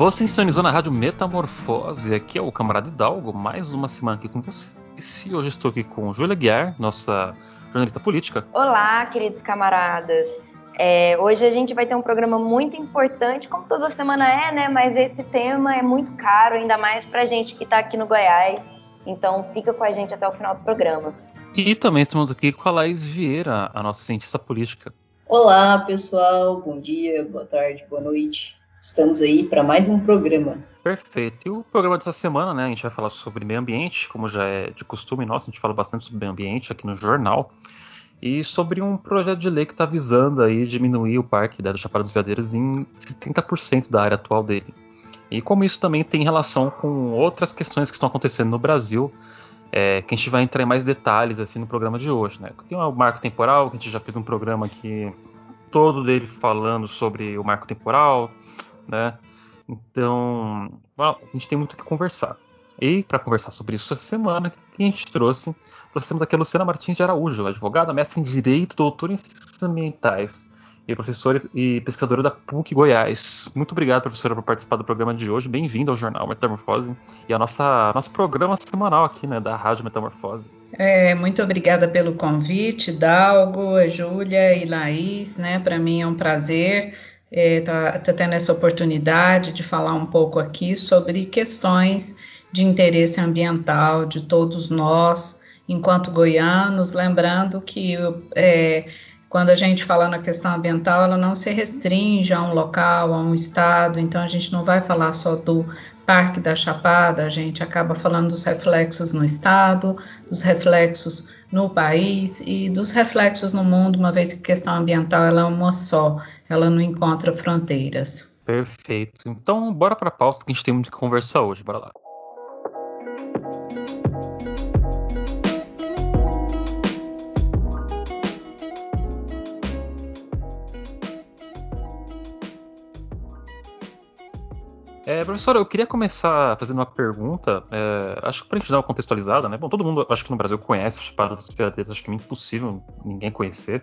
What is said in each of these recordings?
Você sintonizou na Rádio Metamorfose, aqui é o Camarada Hidalgo, mais uma semana aqui com você. E hoje estou aqui com Júlia Guiar, nossa jornalista política. Olá, queridos camaradas. É, hoje a gente vai ter um programa muito importante, como toda semana é, né? Mas esse tema é muito caro, ainda mais pra gente que tá aqui no Goiás. Então fica com a gente até o final do programa. E também estamos aqui com a Laís Vieira, a nossa cientista política. Olá, pessoal. Bom dia, boa tarde, boa noite. Estamos aí para mais um programa. Perfeito. E o programa dessa semana, né, a gente vai falar sobre meio ambiente, como já é de costume nosso, a gente fala bastante sobre meio ambiente aqui no jornal, e sobre um projeto de lei que está visando aí diminuir o parque da Chapada dos Veadeiros em 70% da área atual dele. E como isso também tem relação com outras questões que estão acontecendo no Brasil, é, que a gente vai entrar em mais detalhes assim no programa de hoje, né? Tem o marco temporal, que a gente já fez um programa aqui todo dele falando sobre o marco temporal, né? Então, a gente tem muito o que conversar. E para conversar sobre isso essa semana, que a gente trouxe, trouxemos aqui a Luciana Martins de Araújo, advogada, mestre em Direito, doutora em Ciências Ambientais e professora e pesquisadora da PUC Goiás. Muito obrigado, professora, por participar do programa de hoje. Bem-vindo ao Jornal Metamorfose e ao nosso programa semanal aqui, né, da Rádio Metamorfose. É, muito obrigada pelo convite, Dalgo, Júlia e Laís, né? Para mim é um prazer está é, tá tendo essa oportunidade de falar um pouco aqui sobre questões de interesse ambiental de todos nós, enquanto goianos, lembrando que é, quando a gente fala na questão ambiental, ela não se restringe a um local, a um estado, então a gente não vai falar só do Parque da Chapada, a gente acaba falando dos reflexos no estado, dos reflexos no país e dos reflexos no mundo, uma vez que a questão ambiental ela é uma só, ela não encontra fronteiras. Perfeito. Então, bora para a pauta que a gente tem muito que conversar hoje. Bora lá. É, professora, eu queria começar fazendo uma pergunta, é, acho que para a gente dar uma contextualizada, né? Bom, todo mundo, acho que no Brasil conhece a Chapada dos Veadeiros, acho que é impossível ninguém conhecer,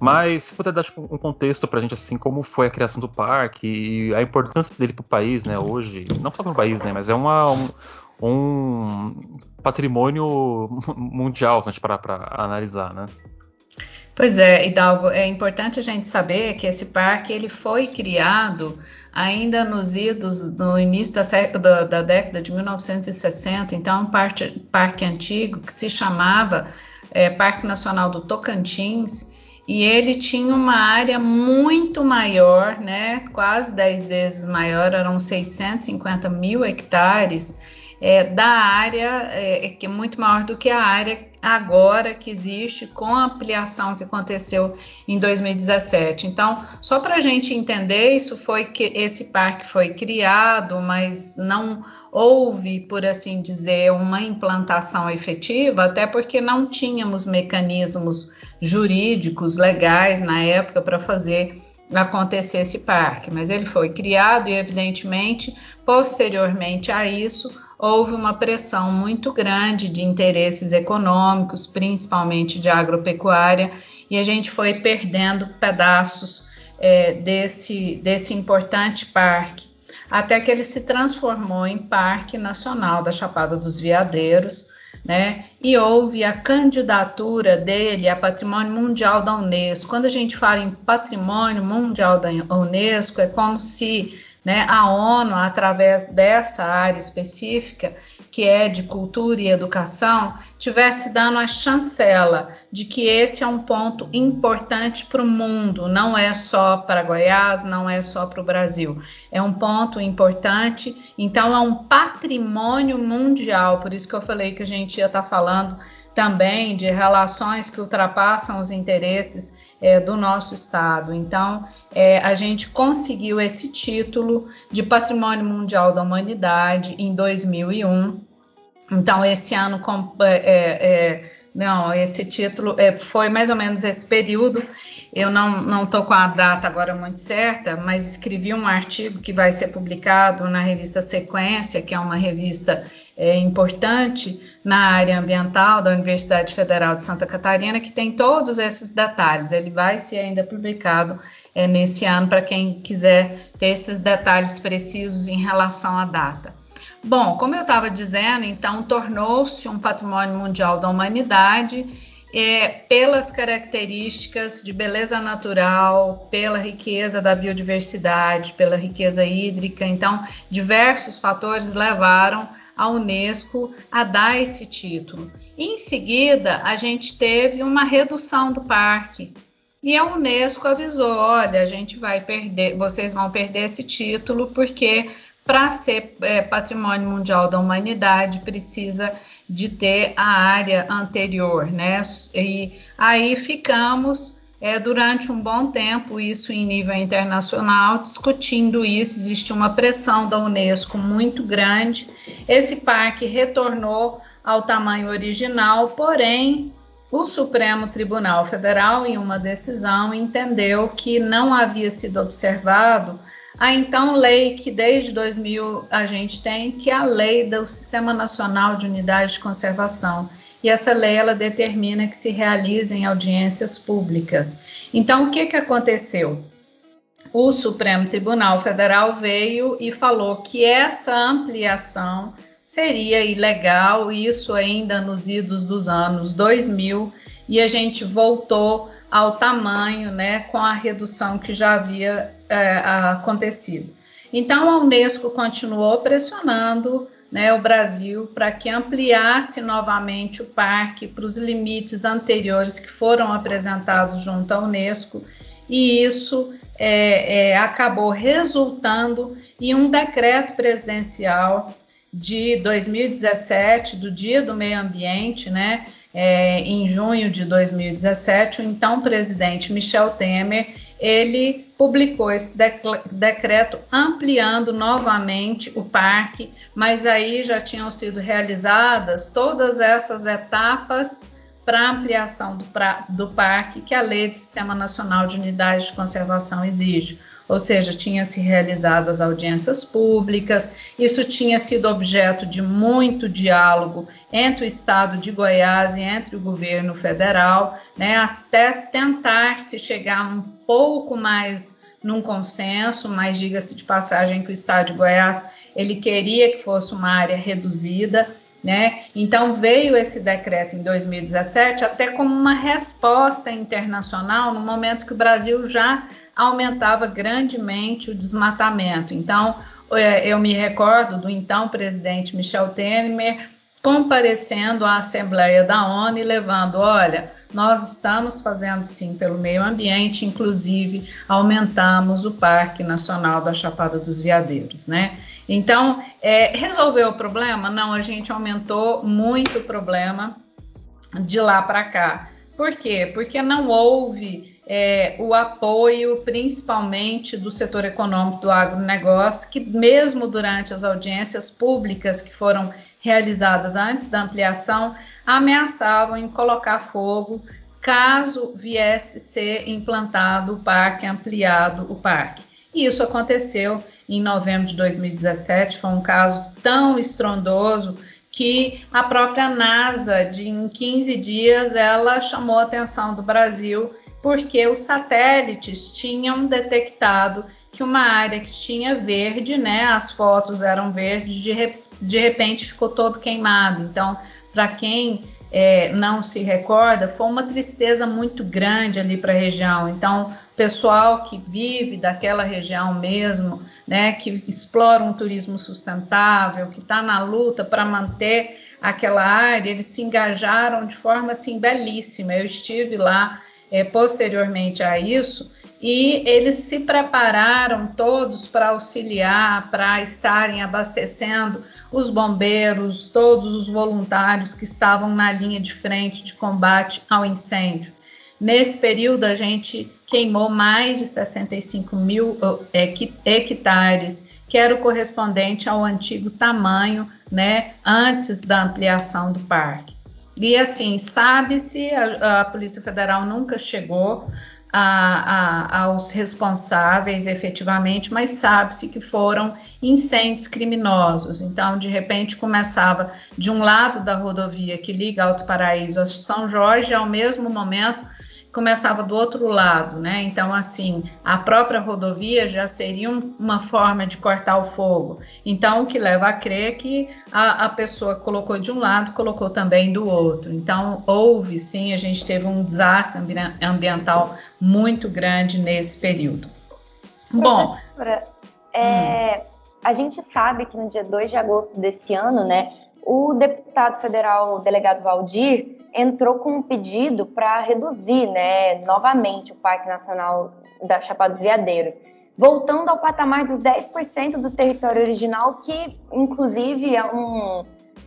mas se puder dar tipo, um contexto para a gente, assim, como foi a criação do parque e a importância dele para o país, né, hoje, não só para o país, né, mas é uma, um, um patrimônio mundial, se a gente parar para analisar, né? Pois é, Hidalgo, é importante a gente saber que esse parque ele foi criado ainda nos idos no início da, da, da década de 1960, então é um parque, parque antigo que se chamava é, Parque Nacional do Tocantins. E ele tinha uma área muito maior, né, quase 10 vezes maior, eram 650 mil hectares é, da área, é, que é muito maior do que a área agora que existe com a ampliação que aconteceu em 2017. Então, só para a gente entender, isso foi que esse parque foi criado, mas não houve, por assim dizer, uma implantação efetiva, até porque não tínhamos mecanismos jurídicos legais na época para fazer acontecer esse parque, mas ele foi criado e, evidentemente, posteriormente a isso, houve uma pressão muito grande de interesses econômicos, principalmente de agropecuária, e a gente foi perdendo pedaços é, desse, desse importante parque, até que ele se transformou em Parque Nacional da Chapada dos Veadeiros, né? E houve a candidatura dele a Patrimônio Mundial da Unesco. Quando a gente fala em Patrimônio Mundial da Unesco, é como se né, a ONU, através dessa área específica, que é de cultura e educação, tivesse dando a chancela de que esse é um ponto importante para o mundo, não é só para Goiás, não é só para o Brasil, é um ponto importante, então é um patrimônio mundial, por isso que eu falei que a gente ia estar tá falando também de relações que ultrapassam os interesses é, do nosso estado. Então, é, a gente conseguiu esse título de Patrimônio Mundial da Humanidade em 2001. Então, esse ano com, é, é, é Não, esse título é, foi mais ou menos esse período. Eu não estou com a data agora muito certa, mas escrevi um artigo que vai ser publicado na revista Sequência, que é uma revista é, importante na área ambiental da Universidade Federal de Santa Catarina, que tem todos esses detalhes. Ele vai ser ainda publicado é, nesse ano para quem quiser ter esses detalhes precisos em relação à data. Bom, como eu estava dizendo, então tornou-se um patrimônio mundial da humanidade é, pelas características de beleza natural, pela riqueza da biodiversidade, pela riqueza hídrica. Então, diversos fatores levaram a Unesco a dar esse título. Em seguida, a gente teve uma redução do parque. E a Unesco avisou: olha, a gente vai perder, vocês vão perder esse título porque para ser é, patrimônio mundial da humanidade, precisa de ter a área anterior, né? E aí ficamos é, durante um bom tempo, isso em nível internacional, discutindo isso. Existe uma pressão da Unesco muito grande. Esse parque retornou ao tamanho original, porém. O Supremo Tribunal Federal, em uma decisão, entendeu que não havia sido observado a então lei que desde 2000 a gente tem, que é a lei do Sistema Nacional de Unidade de Conservação. E essa lei ela determina que se realizem audiências públicas. Então, o que, que aconteceu? O Supremo Tribunal Federal veio e falou que essa ampliação seria ilegal, isso ainda nos idos dos anos 2000, e a gente voltou ao tamanho, né, com a redução que já havia é, acontecido. Então, a Unesco continuou pressionando né, o Brasil para que ampliasse novamente o parque para os limites anteriores que foram apresentados junto à Unesco, e isso é, é, acabou resultando em um decreto presidencial de 2017, do Dia do Meio Ambiente, né, é, em junho de 2017, o então presidente Michel Temer ele publicou esse decreto ampliando novamente o parque, mas aí já tinham sido realizadas todas essas etapas para ampliação do, pra, do parque que a lei do Sistema Nacional de Unidade de Conservação exige ou seja, tinha se realizado as audiências públicas, isso tinha sido objeto de muito diálogo entre o Estado de Goiás e entre o governo federal, né, até tentar se chegar um pouco mais num consenso, mas diga-se de passagem que o Estado de Goiás ele queria que fosse uma área reduzida, né? Então veio esse decreto em 2017 até como uma resposta internacional no momento que o Brasil já aumentava grandemente o desmatamento. Então, é, eu me recordo do então presidente Michel Temer comparecendo à Assembleia da ONU e levando, olha, nós estamos fazendo sim pelo meio ambiente, inclusive aumentamos o Parque Nacional da Chapada dos Veadeiros, né? Então, é, resolveu o problema? Não, a gente aumentou muito o problema de lá para cá. Por quê? Porque não houve é, o apoio, principalmente do setor econômico do agronegócio, que mesmo durante as audiências públicas que foram realizadas antes da ampliação, ameaçavam em colocar fogo caso viesse ser implantado o parque, ampliado o parque. E isso aconteceu em novembro de 2017, foi um caso tão estrondoso que a própria NASA, de, em 15 dias, ela chamou a atenção do Brasil porque os satélites tinham detectado que uma área que tinha verde, né, as fotos eram verdes, de, de repente ficou todo queimado. Então, para quem é, não se recorda, foi uma tristeza muito grande ali para a região. Então, pessoal que vive daquela região mesmo, né, que explora um turismo sustentável, que está na luta para manter aquela área, eles se engajaram de forma assim belíssima. Eu estive lá é, posteriormente a isso, e eles se prepararam todos para auxiliar, para estarem abastecendo os bombeiros, todos os voluntários que estavam na linha de frente de combate ao incêndio. Nesse período, a gente queimou mais de 65 mil hectares, que era o correspondente ao antigo tamanho, né, antes da ampliação do parque. E assim, sabe-se, a, a Polícia Federal nunca chegou a, a, aos responsáveis efetivamente, mas sabe-se que foram incêndios criminosos. Então, de repente, começava de um lado da rodovia que liga Alto Paraíso a São Jorge, ao mesmo momento começava do outro lado, né? Então, assim, a própria rodovia já seria uma forma de cortar o fogo. Então, o que leva a crer que a, a pessoa colocou de um lado, colocou também do outro. Então, houve sim, a gente teve um desastre ambiental muito grande nesse período. Bom. É, hum. A gente sabe que no dia 2 de agosto desse ano, né, o deputado federal, o delegado Valdir, entrou com um pedido para reduzir, né, novamente o Parque Nacional da Chapada dos Veadeiros, voltando ao patamar dos 10% do território original, que inclusive é um,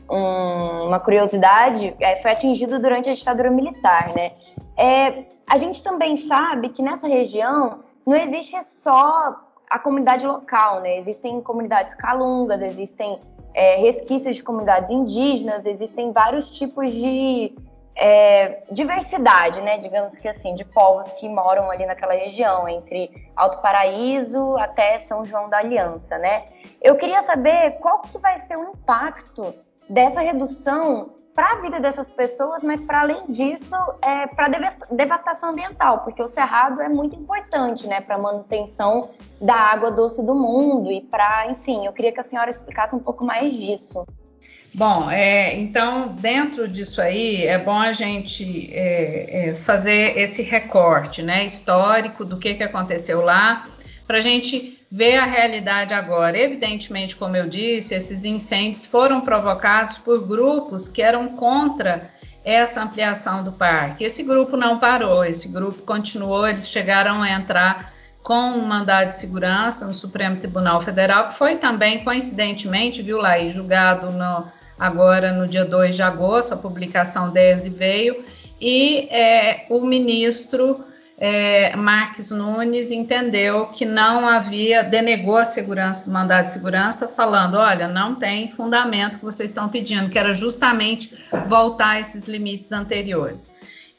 um, uma curiosidade, é, foi atingido durante a ditadura militar, né? É, a gente também sabe que nessa região não existe só a comunidade local, né? Existem comunidades calungas, existem é, resquícios de comunidades indígenas, existem vários tipos de é, diversidade, né, digamos que assim, de povos que moram ali naquela região, entre Alto Paraíso até São João da Aliança, né? Eu queria saber qual que vai ser o impacto dessa redução para a vida dessas pessoas, mas para além disso, é, para devastação ambiental, porque o cerrado é muito importante, né, para a manutenção da água doce do mundo e para, enfim, eu queria que a senhora explicasse um pouco mais disso. Bom, é, então dentro disso aí é bom a gente é, é, fazer esse recorte, né, histórico do que, que aconteceu lá, para a gente ver a realidade agora. Evidentemente, como eu disse, esses incêndios foram provocados por grupos que eram contra essa ampliação do parque. Esse grupo não parou, esse grupo continuou, eles chegaram a entrar com um mandado de segurança no Supremo Tribunal Federal, que foi também, coincidentemente, viu lá, e julgado no, agora no dia 2 de agosto, a publicação dele veio, e é, o ministro é, Marques Nunes entendeu que não havia, denegou a segurança do mandado de segurança, falando: olha, não tem fundamento que vocês estão pedindo, que era justamente voltar esses limites anteriores.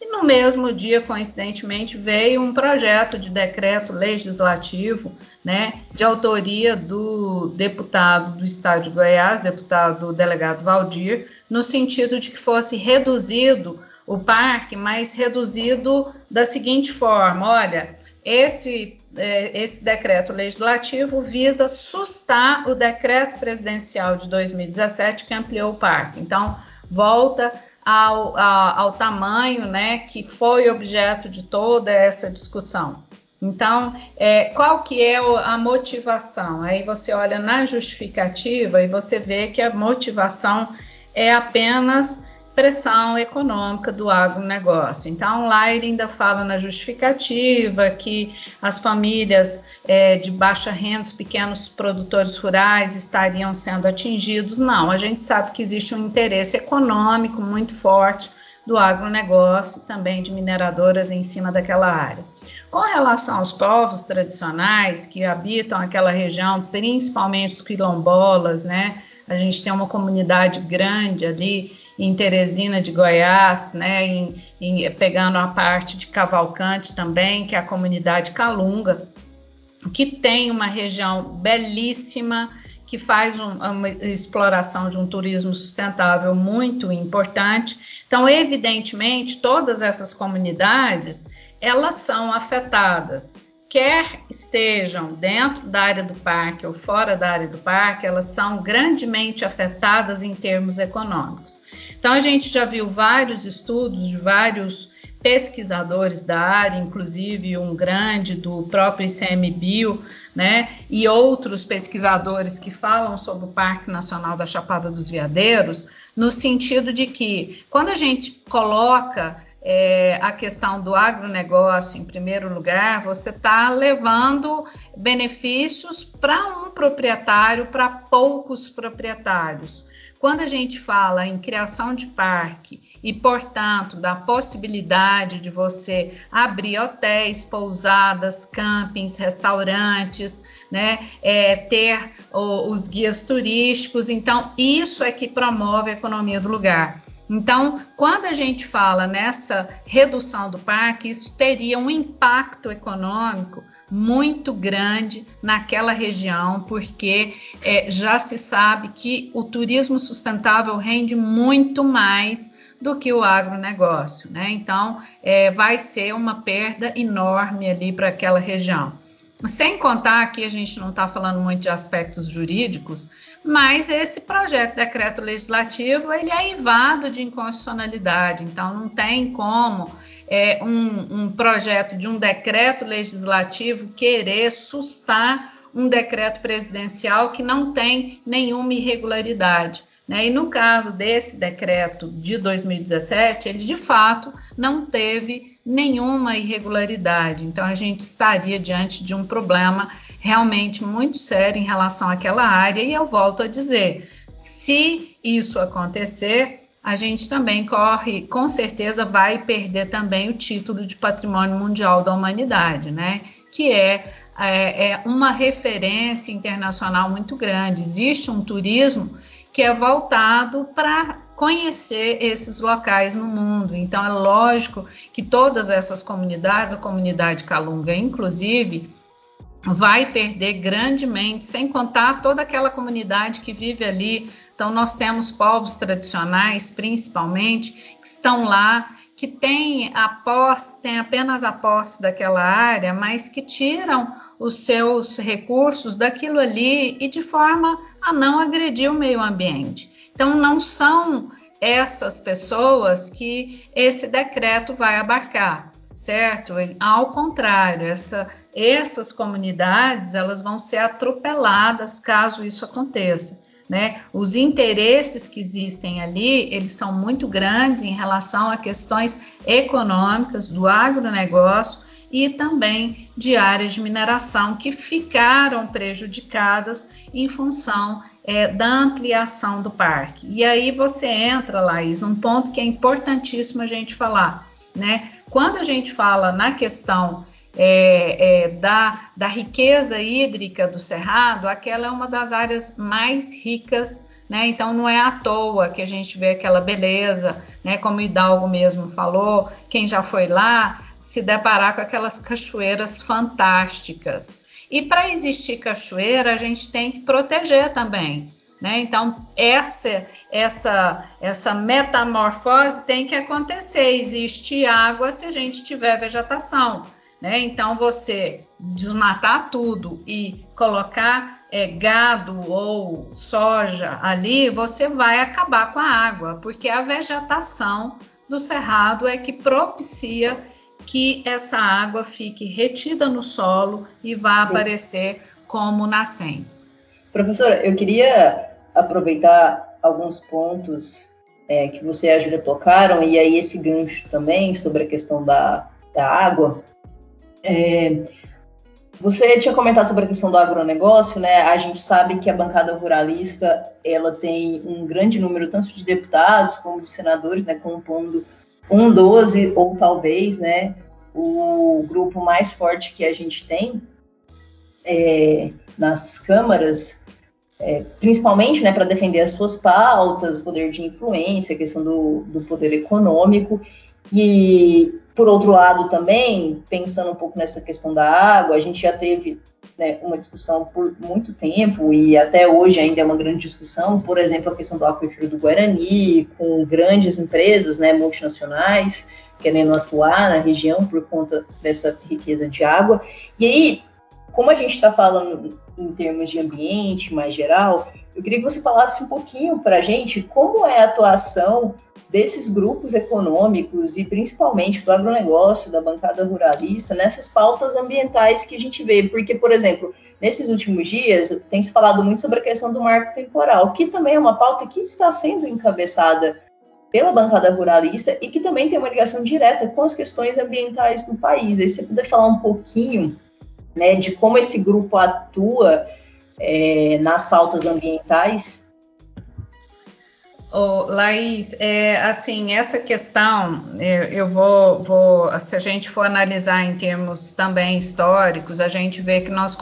E no mesmo dia, coincidentemente, veio um projeto de decreto legislativo, né, de autoria do deputado do Estado de Goiás, deputado delegado Valdir, no sentido de que fosse reduzido o parque, mas reduzido da seguinte forma: olha, esse, é, esse decreto legislativo visa sustar o decreto presidencial de 2017 que ampliou o parque. Então, volta ao, ao, ao tamanho né, que foi objeto de toda essa discussão. Então, é, qual que é a motivação? Aí você olha na justificativa e você vê que a motivação é apenas pressão econômica do agronegócio. Então, lá ele ainda fala na justificativa que as famílias é, de baixa renda, os pequenos produtores rurais estariam sendo atingidos. Não, a gente sabe que existe um interesse econômico muito forte do agronegócio, também de mineradoras em cima daquela área. Com relação aos povos tradicionais que habitam aquela região, principalmente os quilombolas, né? A gente tem uma comunidade grande ali em Teresina de Goiás, né, em, em, pegando a parte de Cavalcante também, que é a comunidade Calunga, que tem uma região belíssima, que faz um, uma exploração de um turismo sustentável muito importante. Então, evidentemente, todas essas comunidades elas são afetadas quer estejam dentro da área do parque ou fora da área do parque, elas são grandemente afetadas em termos econômicos. Então, a gente já viu vários estudos de vários pesquisadores da área, inclusive um grande do próprio ICMBio, né, e outros pesquisadores que falam sobre o Parque Nacional da Chapada dos Veadeiros, no sentido de que quando a gente coloca é, a questão do agronegócio em primeiro lugar, você está levando benefícios para um proprietário, para poucos proprietários. Quando a gente fala em criação de parque e, portanto, da possibilidade de você abrir hotéis, pousadas, campings, restaurantes, né, é, ter o, os guias turísticos, então isso é que promove a economia do lugar. Então, quando a gente fala nessa redução do parque, isso teria um impacto econômico muito grande naquela região, porque é, já se sabe que o turismo sustentável rende muito mais do que o agronegócio, né? Então, é, vai ser uma perda enorme ali para aquela região. Sem contar que a gente não está falando muito de aspectos jurídicos, mas esse projeto de decreto legislativo ele é invado de inconstitucionalidade, então não tem como é, um, um projeto de um decreto legislativo querer sustar um decreto presidencial que não tem nenhuma irregularidade. Né? E no caso desse decreto de 2017, ele de fato não teve nenhuma irregularidade. Então a gente estaria diante de um problema realmente muito sério em relação àquela área. E eu volto a dizer: se isso acontecer, a gente também corre, com certeza vai perder também o título de Patrimônio Mundial da Humanidade, né? Que é, é, é uma referência internacional muito grande. Existe um turismo que é voltado para conhecer esses locais no mundo. Então é lógico que todas essas comunidades, a comunidade Calunga inclusive, vai perder grandemente, sem contar toda aquela comunidade que vive ali. Então, nós temos povos tradicionais, principalmente, que estão lá, que têm a posse, têm apenas a posse daquela área, mas que tiram os seus recursos daquilo ali e de forma a não agredir o meio ambiente. Então, não são essas pessoas que esse decreto vai abarcar certo? Ao contrário, essa, essas comunidades elas vão ser atropeladas caso isso aconteça. Né? Os interesses que existem ali, eles são muito grandes em relação a questões econômicas do agronegócio e também de áreas de mineração que ficaram prejudicadas em função é, da ampliação do parque. E aí você entra, Laís, num ponto que é importantíssimo a gente falar né? Quando a gente fala na questão é, é, da, da riqueza hídrica do Cerrado, aquela é uma das áreas mais ricas né? Então não é à toa que a gente vê aquela beleza, né? Como o Hidalgo mesmo falou, quem já foi lá se deparar com aquelas cachoeiras fantásticas. E para existir cachoeira, a gente tem que proteger também. Né? Então, essa, essa, essa metamorfose tem que acontecer. Existe água se a gente tiver vegetação. Né? Então, você desmatar tudo e colocar é, gado ou soja ali, você vai acabar com a água, porque a vegetação do cerrado é que propicia que essa água fique retida no solo e vá aparecer como nascentes. Professora, eu queria aproveitar alguns pontos é, que você e a Júlia tocaram, e aí esse gancho também sobre a questão da, da água. É, você tinha comentado sobre a questão do agronegócio, né? A gente sabe que a bancada ruralista ela tem um grande número tanto de deputados como de senadores, né? Compondo um 12 ou talvez, né? O grupo mais forte que a gente tem é, nas câmaras é, principalmente né, para defender as suas pautas, o poder de influência, a questão do, do poder econômico. E, por outro lado, também, pensando um pouco nessa questão da água, a gente já teve né, uma discussão por muito tempo, e até hoje ainda é uma grande discussão, por exemplo, a questão do aquífero do Guarani, com grandes empresas né, multinacionais querendo atuar na região por conta dessa riqueza de água. E aí, como a gente está falando em termos de ambiente mais geral, eu queria que você falasse um pouquinho para a gente como é a atuação desses grupos econômicos e principalmente do agronegócio, da bancada ruralista, nessas pautas ambientais que a gente vê. Porque, por exemplo, nesses últimos dias tem se falado muito sobre a questão do marco temporal, que também é uma pauta que está sendo encabeçada pela bancada ruralista e que também tem uma ligação direta com as questões ambientais do país. Aí você puder falar um pouquinho né, de como esse grupo atua é, nas pautas ambientais? Laís, é, assim, essa questão, eu, eu vou, vou, se a gente for analisar em termos também históricos, a gente vê que nós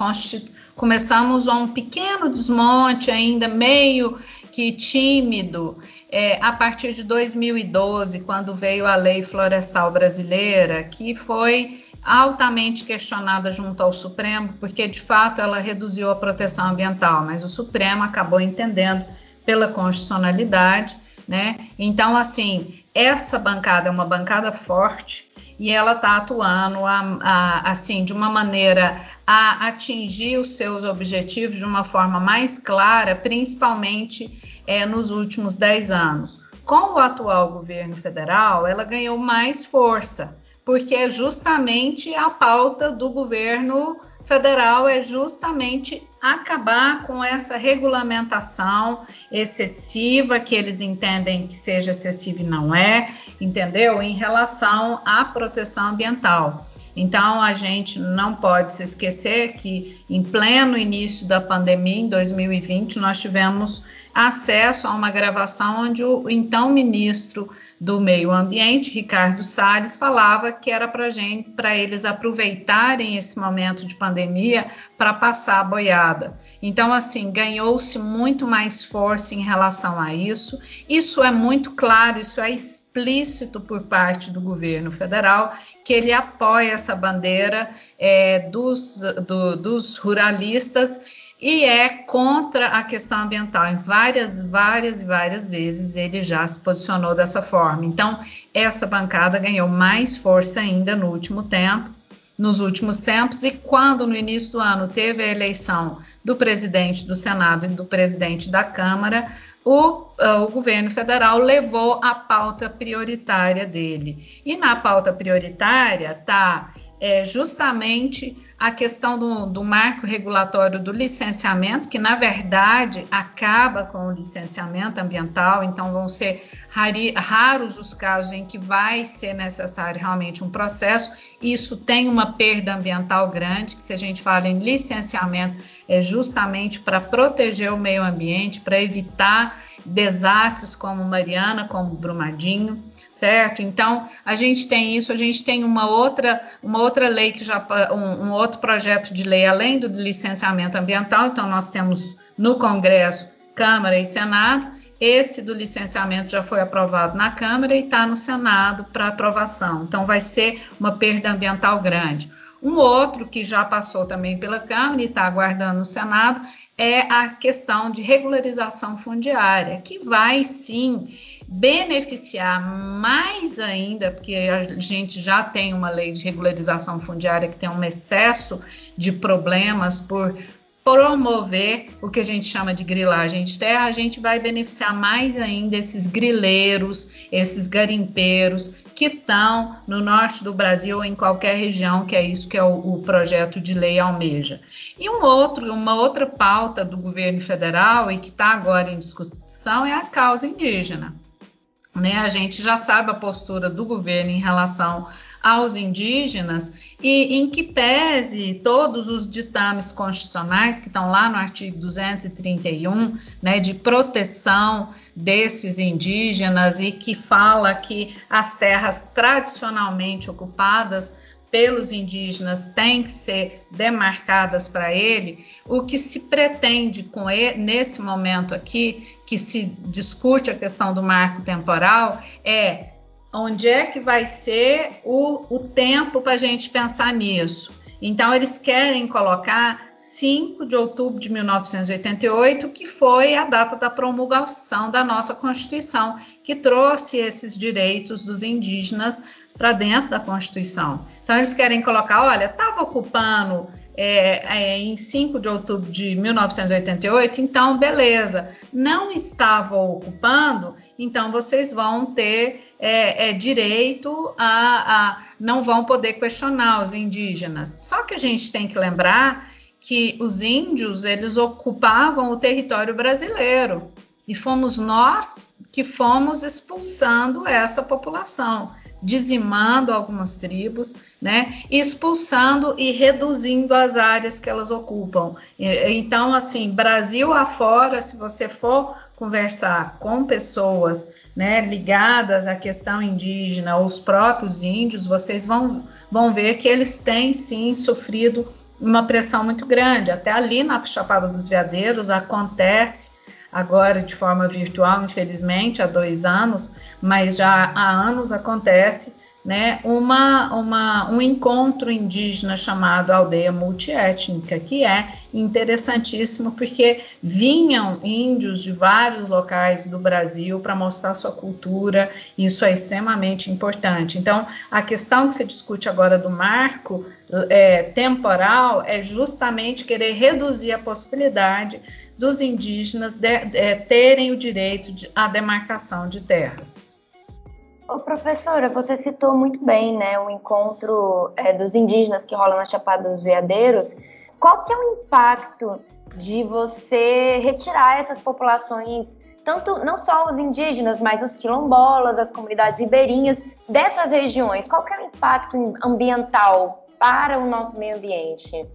começamos um pequeno desmonte ainda meio que tímido é, a partir de 2012, quando veio a Lei Florestal Brasileira, que foi altamente questionada junto ao Supremo, porque de fato ela reduziu a proteção ambiental, mas o Supremo acabou entendendo pela constitucionalidade, né? Então, assim, essa bancada é uma bancada forte e ela está atuando a, a, assim de uma maneira a atingir os seus objetivos de uma forma mais clara, principalmente é, nos últimos 10 anos. Com o atual governo federal, ela ganhou mais força, porque é justamente a pauta do governo federal é justamente acabar com essa regulamentação excessiva que eles entendem que seja excessiva e não é, entendeu? Em relação à proteção ambiental. Então a gente não pode se esquecer que em pleno início da pandemia em 2020 nós tivemos acesso a uma gravação onde o então ministro do Meio Ambiente, Ricardo Salles, falava que era para eles aproveitarem esse momento de pandemia para passar a boiada. Então, assim, ganhou-se muito mais força em relação a isso. Isso é muito claro, isso é explícito por parte do governo federal que ele apoia essa bandeira é, dos, do, dos ruralistas e é contra a questão ambiental. Em várias, várias e várias vezes ele já se posicionou dessa forma. Então, essa bancada ganhou mais força ainda no último tempo, nos últimos tempos, e quando no início do ano teve a eleição do presidente do Senado e do presidente da Câmara, o, uh, o, governo federal levou a pauta prioritária dele. E na pauta prioritária está é, justamente a questão do, do, marco regulatório do licenciamento, que na verdade acaba com o licenciamento ambiental, então vão ser rari, raros os casos em que vai ser necessário realmente um processo. Isso tem uma perda ambiental grande, que se a gente fala em licenciamento, é justamente para proteger o meio ambiente, para evitar desastres como Mariana, como Brumadinho certo? Então a gente tem isso, a gente tem uma outra, uma outra lei que já um, um outro projeto de lei além do licenciamento ambiental. Então nós temos no Congresso, Câmara e Senado. Esse do licenciamento já foi aprovado na Câmara e está no Senado para aprovação. Então vai ser uma perda ambiental grande. Um outro que já passou também pela Câmara e está aguardando no Senado é a questão de regularização fundiária, que vai sim beneficiar mais ainda, porque a gente já tem uma lei de regularização fundiária que tem um excesso de problemas por promover o que a gente chama de grilagem de terra, a gente vai beneficiar mais ainda esses grileiros, esses garimpeiros que estão no norte do Brasil ou em qualquer região, que é isso que é o, o projeto de lei almeja. E um outro, uma outra pauta do governo federal e que está agora em discussão é a causa indígena. Né, a gente já sabe a postura do governo em relação aos indígenas e em que pese todos os ditames constitucionais que estão lá no artigo 231, né, de proteção desses indígenas e que fala que as terras tradicionalmente ocupadas pelos indígenas têm que ser demarcadas para ele, o que se pretende com ele, nesse momento aqui, que se discute a questão do marco temporal, é onde é que vai ser o, o tempo para a gente pensar nisso. Então, eles querem colocar 5 de outubro de 1988, que foi a data da promulgação da nossa Constituição, que trouxe esses direitos dos indígenas para dentro da Constituição. Então, eles querem colocar: olha, estava ocupando é, é, em 5 de outubro de 1988, então beleza, não estava ocupando, então vocês vão ter é, é, direito a, a. não vão poder questionar os indígenas. Só que a gente tem que lembrar que os índios eles ocupavam o território brasileiro e fomos nós que fomos expulsando essa população. Dizimando algumas tribos, né, expulsando e reduzindo as áreas que elas ocupam. Então, assim, Brasil afora, se você for conversar com pessoas né, ligadas à questão indígena, os próprios índios, vocês vão, vão ver que eles têm sim sofrido uma pressão muito grande. Até ali na Chapada dos Veadeiros acontece agora de forma virtual, infelizmente, há dois anos, mas já há anos acontece né, uma, uma, um encontro indígena chamado Aldeia Multiétnica, que é interessantíssimo porque vinham índios de vários locais do Brasil para mostrar sua cultura, isso é extremamente importante. Então, a questão que se discute agora do marco é, temporal é justamente querer reduzir a possibilidade dos indígenas de, de, terem o direito de, à demarcação de terras. Ô, professora, você citou muito bem, né, o encontro é, dos indígenas que rola na Chapada dos Veadeiros. Qual que é o impacto de você retirar essas populações, tanto não só os indígenas, mas os quilombolas, as comunidades ribeirinhas dessas regiões? Qual que é o impacto ambiental para o nosso meio ambiente?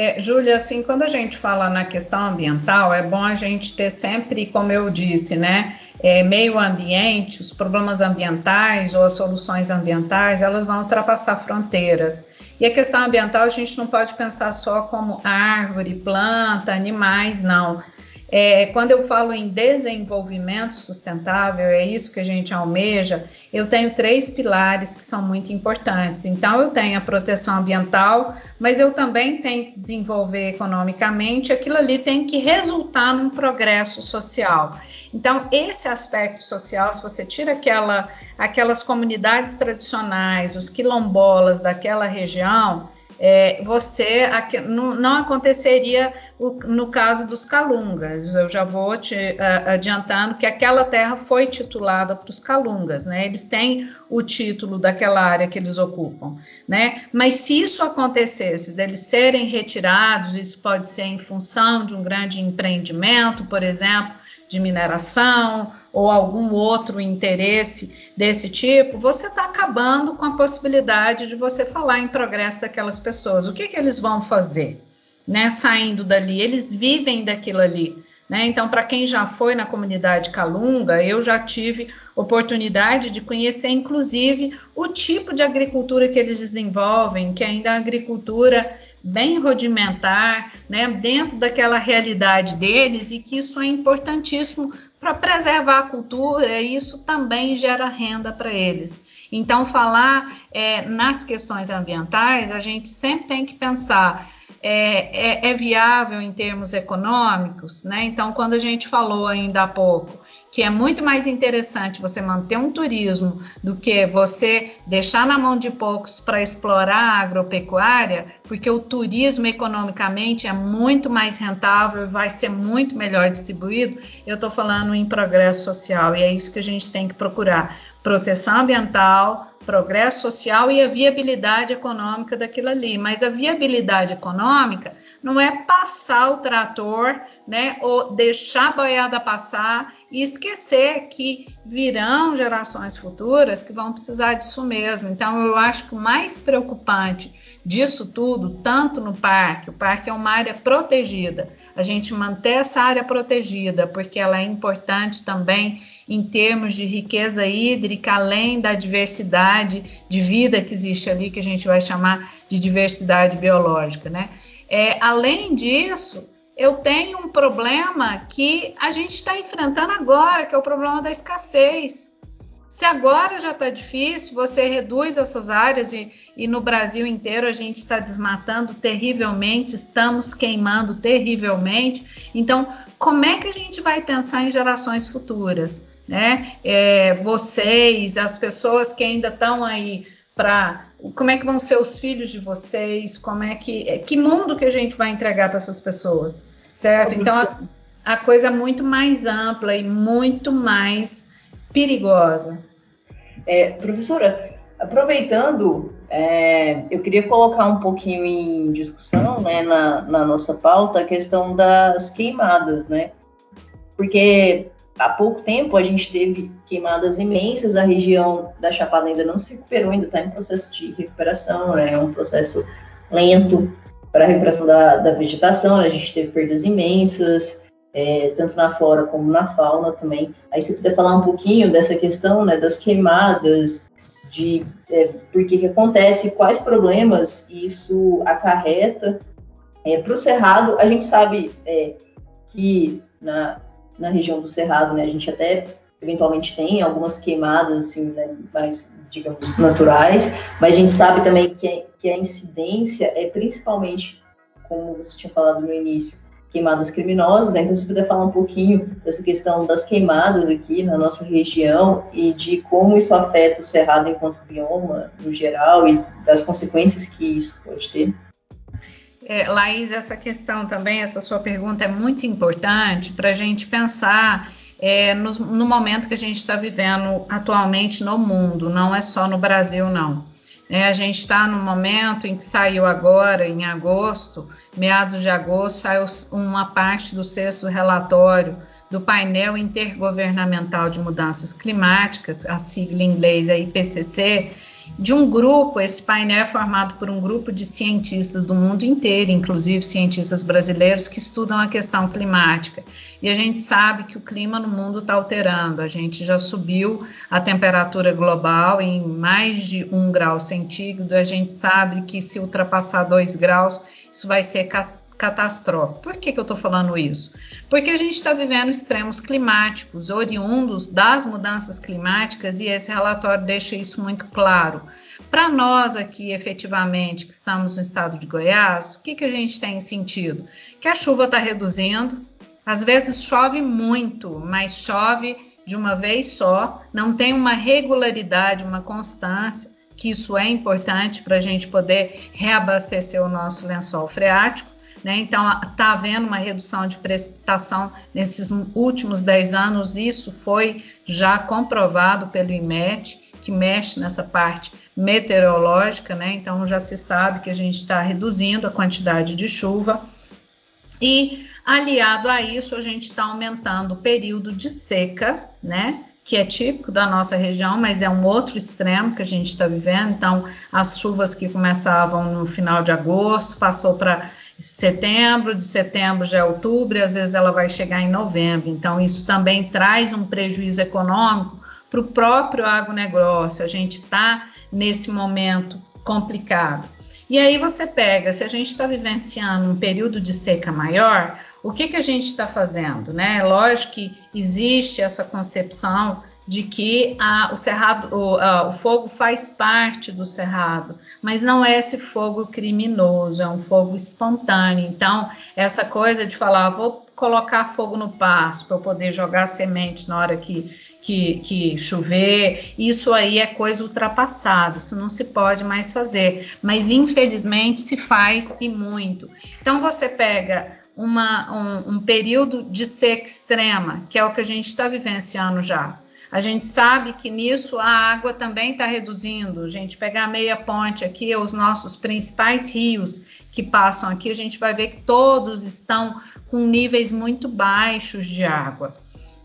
É, Júlia, assim, quando a gente fala na questão ambiental, é bom a gente ter sempre, como eu disse, né, é, meio ambiente, os problemas ambientais ou as soluções ambientais, elas vão ultrapassar fronteiras. E a questão ambiental a gente não pode pensar só como árvore, planta, animais, não. É, quando eu falo em desenvolvimento sustentável, é isso que a gente almeja, eu tenho três pilares que são muito importantes. Então, eu tenho a proteção ambiental, mas eu também tenho que desenvolver economicamente, aquilo ali tem que resultar num progresso social. Então, esse aspecto social, se você tira aquela, aquelas comunidades tradicionais, os quilombolas daquela região, é, você não, não aconteceria o, no caso dos calungas. Eu já vou te adiantando que aquela terra foi titulada para os calungas, né? Eles têm o título daquela área que eles ocupam, né? Mas se isso acontecesse, deles serem retirados, isso pode ser em função de um grande empreendimento, por exemplo, de mineração ou algum outro interesse desse tipo, você está acabando com a possibilidade de você falar em progresso daquelas pessoas. O que, que eles vão fazer, né? Saindo dali, eles vivem daquilo ali. Né? Então, para quem já foi na comunidade Calunga, eu já tive oportunidade de conhecer, inclusive, o tipo de agricultura que eles desenvolvem, que ainda é agricultura bem rudimentar, né, dentro daquela realidade deles e que isso é importantíssimo para preservar a cultura e isso também gera renda para eles. Então, falar é, nas questões ambientais, a gente sempre tem que pensar é, é, é, viável em termos econômicos, né? Então, quando a gente falou ainda há pouco que é muito mais interessante você manter um turismo do que você deixar na mão de poucos para explorar a agropecuária, porque o turismo economicamente é muito mais rentável e vai ser muito melhor distribuído. Eu estou falando em progresso social e é isso que a gente tem que procurar: proteção ambiental, progresso social e a viabilidade econômica daquilo ali. Mas a viabilidade econômica não é passar o trator, né, ou deixar a boiada passar e esquecer que virão gerações futuras que vão precisar disso mesmo. Então, eu acho que o mais preocupante disso tudo, tanto no parque, o parque é uma área protegida, a gente manter essa área protegida, porque ela é importante também em termos de riqueza hídrica, além da diversidade de vida que existe ali, que a gente vai chamar de diversidade biológica, né? É, além disso, eu tenho um problema que a gente está enfrentando agora, que é o problema da escassez. Se agora já está difícil, você reduz essas áreas e, e no Brasil inteiro a gente está desmatando terrivelmente, estamos queimando terrivelmente. Então, como é que a gente vai pensar em gerações futuras? Né? É, vocês, as pessoas que ainda estão aí para como é que vão ser os filhos de vocês, como é que é, que mundo que a gente vai entregar para essas pessoas, certo? Então a, a coisa é muito mais ampla e muito mais perigosa. É, professora, aproveitando, é, eu queria colocar um pouquinho em discussão né, na, na, nossa pauta a questão das queimadas, né? Porque há pouco tempo a gente teve queimadas imensas, a região da Chapada ainda não se recuperou, ainda está em processo de recuperação, né? é um processo lento para a recuperação da, da vegetação, né? a gente teve perdas imensas, é, tanto na flora como na fauna também. Aí você puder falar um pouquinho dessa questão né, das queimadas, de é, por que, que acontece, quais problemas isso acarreta. É, para o Cerrado, a gente sabe é, que na, na região do Cerrado, né, a gente até eventualmente tem algumas queimadas assim, né, mais, digamos, naturais, mas a gente sabe também que, que a incidência é principalmente, como você tinha falado no início, queimadas criminosas. Né? Então, se puder falar um pouquinho dessa questão das queimadas aqui na nossa região e de como isso afeta o cerrado enquanto bioma no geral e das consequências que isso pode ter. É, Laís, essa questão também, essa sua pergunta é muito importante para a gente pensar é, no, no momento que a gente está vivendo atualmente no mundo, não é só no Brasil, não. É, a gente está no momento em que saiu agora, em agosto, meados de agosto, saiu uma parte do sexto relatório do painel intergovernamental de mudanças climáticas, a sigla em inglês é IPCC, de um grupo, esse painel é formado por um grupo de cientistas do mundo inteiro, inclusive cientistas brasileiros que estudam a questão climática. E a gente sabe que o clima no mundo está alterando. A gente já subiu a temperatura global em mais de um grau centígrado. A gente sabe que se ultrapassar dois graus, isso vai ser catastrófico. Por que, que eu estou falando isso? Porque a gente está vivendo extremos climáticos, oriundos das mudanças climáticas, e esse relatório deixa isso muito claro. Para nós aqui, efetivamente, que estamos no estado de Goiás, o que, que a gente tem sentido? Que a chuva está reduzindo, às vezes chove muito, mas chove de uma vez só, não tem uma regularidade, uma constância, que isso é importante para a gente poder reabastecer o nosso lençol freático. Né? Então, está havendo uma redução de precipitação nesses últimos 10 anos, isso foi já comprovado pelo IMET, que mexe nessa parte meteorológica, né? então já se sabe que a gente está reduzindo a quantidade de chuva. E aliado a isso, a gente está aumentando o período de seca, né? Que é típico da nossa região, mas é um outro extremo que a gente está vivendo. Então, as chuvas que começavam no final de agosto, passou para setembro, de setembro já é outubro, e às vezes ela vai chegar em novembro. Então, isso também traz um prejuízo econômico para o próprio agronegócio. A gente está nesse momento complicado. E aí você pega, se a gente está vivenciando um período de seca maior, o que, que a gente está fazendo? Né? Lógico que existe essa concepção de que o cerrado, o, o, fogo faz parte do cerrado, mas não é esse fogo criminoso, é um fogo espontâneo. Então, essa coisa de falar, vou colocar fogo no pasto para eu poder jogar semente na hora que, que, que chover, isso aí é coisa ultrapassada, isso não se pode mais fazer, mas infelizmente se faz e muito. Então, você pega uma, um, um período de seca extrema, que é o que a gente está vivenciando já a gente sabe que nisso a água também está reduzindo. A gente pegar a meia ponte aqui, os nossos principais rios que passam aqui, a gente vai ver que todos estão com níveis muito baixos de água.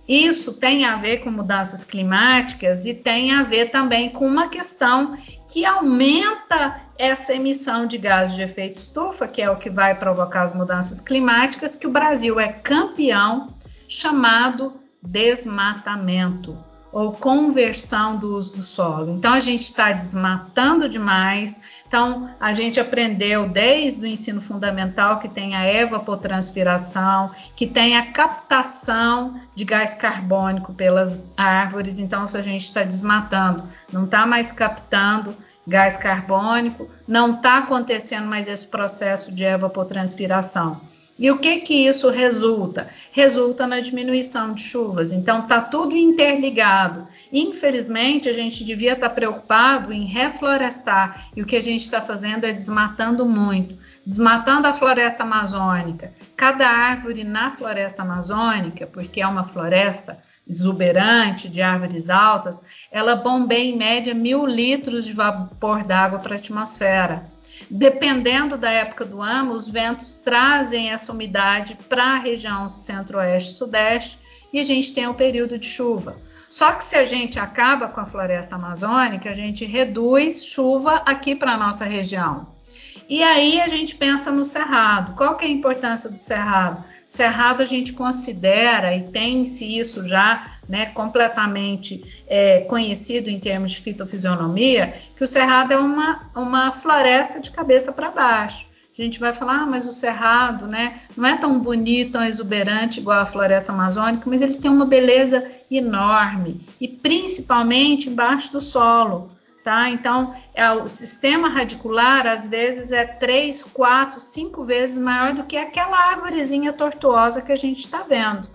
Isso tem a ver com mudanças climáticas e tem a ver também com uma questão que aumenta essa emissão de gases de efeito estufa, que é o que vai provocar as mudanças climáticas, que o Brasil é campeão, chamado desmatamento ou conversão do uso do solo. Então a gente está desmatando demais. Então a gente aprendeu desde o ensino fundamental que tem a evapotranspiração, que tem a captação de gás carbônico pelas árvores. Então se a gente está desmatando, não está mais captando gás carbônico, não está acontecendo mais esse processo de evapotranspiração. E o que que isso resulta? Resulta na diminuição de chuvas. Então está tudo interligado. Infelizmente a gente devia estar tá preocupado em reflorestar e o que a gente está fazendo é desmatando muito, desmatando a floresta amazônica. Cada árvore na floresta amazônica, porque é uma floresta exuberante de árvores altas, ela bombeia em média mil litros de vapor d'água para a atmosfera. Dependendo da época do ano, os ventos trazem essa umidade para a região centro-oeste-sudeste e a gente tem o período de chuva. Só que se a gente acaba com a floresta amazônica, a gente reduz chuva aqui para a nossa região. E aí a gente pensa no cerrado. Qual que é a importância do cerrado? Cerrado a gente considera e tem-se isso já né, completamente é, conhecido em termos de fitofisionomia, que o cerrado é uma, uma floresta de cabeça para baixo. A gente vai falar, ah, mas o cerrado, né, não é tão bonito, tão exuberante igual a floresta amazônica, mas ele tem uma beleza enorme e principalmente embaixo do solo. Tá? Então, é, o sistema radicular às vezes é três, quatro, cinco vezes maior do que aquela árvorezinha tortuosa que a gente está vendo.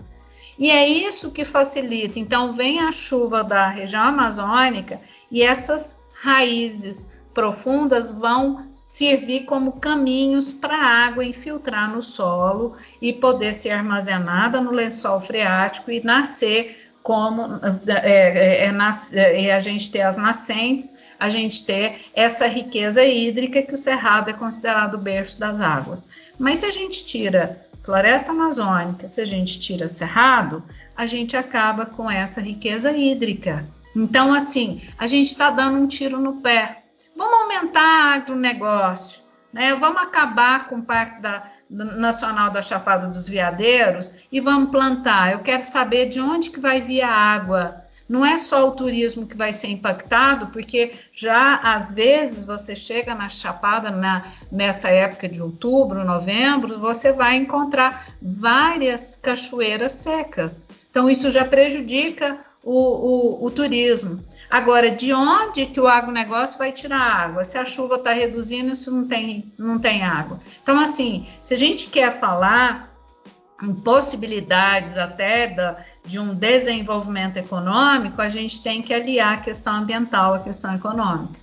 E é isso que facilita. Então, vem a chuva da região amazônica e essas raízes profundas vão servir como caminhos para a água infiltrar no solo e poder ser armazenada no lençol freático e nascer como é, é, é, é, a gente ter as nascentes a gente ter essa riqueza hídrica que o cerrado é considerado o berço das águas. Mas se a gente tira floresta amazônica, se a gente tira cerrado, a gente acaba com essa riqueza hídrica. Então, assim, a gente está dando um tiro no pé. Vamos aumentar agronegócio, né? Vamos acabar com o Parque da, Nacional da Chapada dos Veadeiros e vamos plantar. Eu quero saber de onde que vai vir a água não é só o turismo que vai ser impactado, porque já às vezes você chega na Chapada na, nessa época de outubro, novembro, você vai encontrar várias cachoeiras secas. Então isso já prejudica o, o, o, turismo. Agora, de onde que o agronegócio vai tirar água? Se a chuva está reduzindo, isso não tem, não tem água. Então, assim, se a gente quer falar possibilidades até da, de um desenvolvimento econômico, a gente tem que aliar a questão ambiental à questão econômica.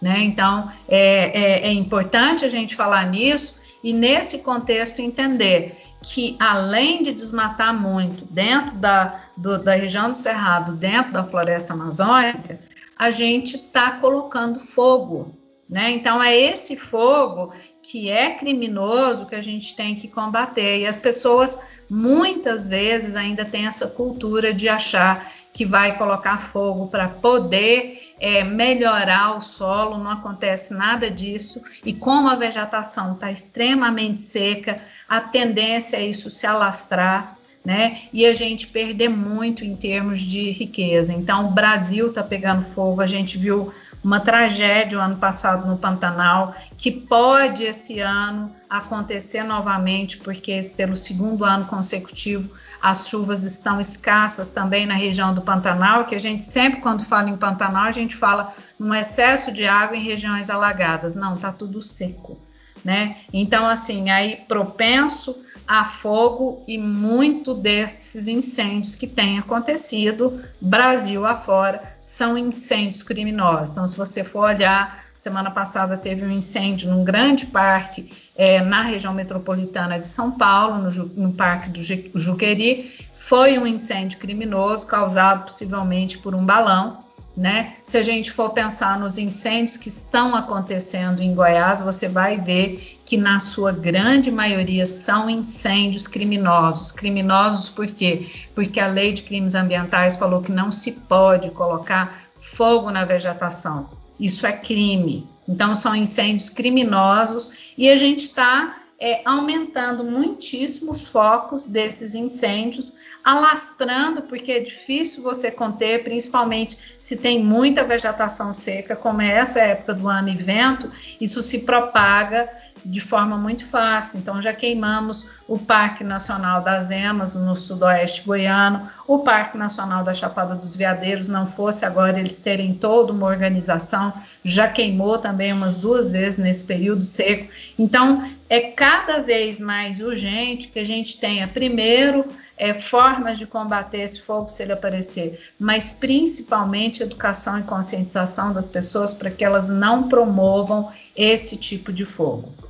Né? Então, é, é, é importante a gente falar nisso e, nesse contexto, entender que, além de desmatar muito dentro da, do, da região do Cerrado, dentro da floresta amazônica, a gente está colocando fogo. Né? Então, é esse fogo que é criminoso que a gente tem que combater. E as pessoas muitas vezes ainda têm essa cultura de achar que vai colocar fogo para poder é, melhorar o solo, não acontece nada disso. E como a vegetação está extremamente seca, a tendência é isso se alastrar. Né? E a gente perder muito em termos de riqueza. Então, o Brasil está pegando fogo, a gente viu uma tragédia o ano passado no Pantanal, que pode esse ano acontecer novamente, porque pelo segundo ano consecutivo as chuvas estão escassas também na região do Pantanal, que a gente sempre quando fala em Pantanal, a gente fala num excesso de água em regiões alagadas. Não, tá tudo seco. Né? Então, assim, aí propenso a fogo e muito desses incêndios que têm acontecido Brasil afora são incêndios criminosos. Então, se você for olhar, semana passada teve um incêndio num grande parque é, na região metropolitana de São Paulo, no, no Parque do Juqueri. Foi um incêndio criminoso causado possivelmente por um balão. Né? Se a gente for pensar nos incêndios que estão acontecendo em Goiás, você vai ver que na sua grande maioria são incêndios criminosos. Criminosos por quê? Porque a Lei de Crimes Ambientais falou que não se pode colocar fogo na vegetação. Isso é crime. Então são incêndios criminosos e a gente está é, aumentando muitíssimos focos desses incêndios, alastrando, porque é difícil você conter, principalmente se tem muita vegetação seca, como é essa época do ano e vento, isso se propaga de forma muito fácil. Então, já queimamos o Parque Nacional das Emas, no sudoeste goiano, o Parque Nacional da Chapada dos Veadeiros, não fosse agora eles terem toda uma organização, já queimou também umas duas vezes nesse período seco. Então, é cada vez mais urgente que a gente tenha, primeiro, é, formas de combater esse fogo se ele aparecer, mas principalmente educação e conscientização das pessoas para que elas não promovam esse tipo de fogo.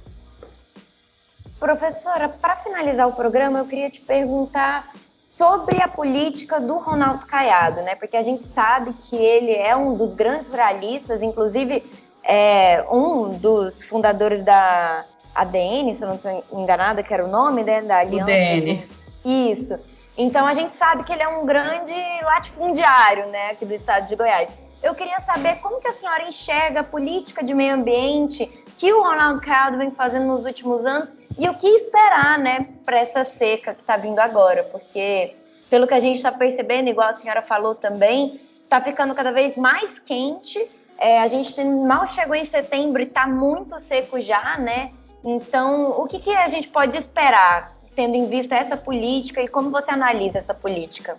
Professora, para finalizar o programa, eu queria te perguntar sobre a política do Ronaldo Caiado, né? Porque a gente sabe que ele é um dos grandes ruralistas, inclusive é um dos fundadores da ADN, se eu não estou enganada, que era o nome né, da aliança. UDN. Isso. Então a gente sabe que ele é um grande latifundiário, né, aqui do estado de Goiás. Eu queria saber como que a senhora enxerga a política de meio ambiente que o Ronaldo Caiado vem fazendo nos últimos anos e o que esperar, né, para essa seca que está vindo agora, porque pelo que a gente está percebendo, igual a senhora falou também, está ficando cada vez mais quente. É, a gente mal chegou em setembro e está muito seco já, né? Então, o que, que a gente pode esperar, tendo em vista essa política e como você analisa essa política?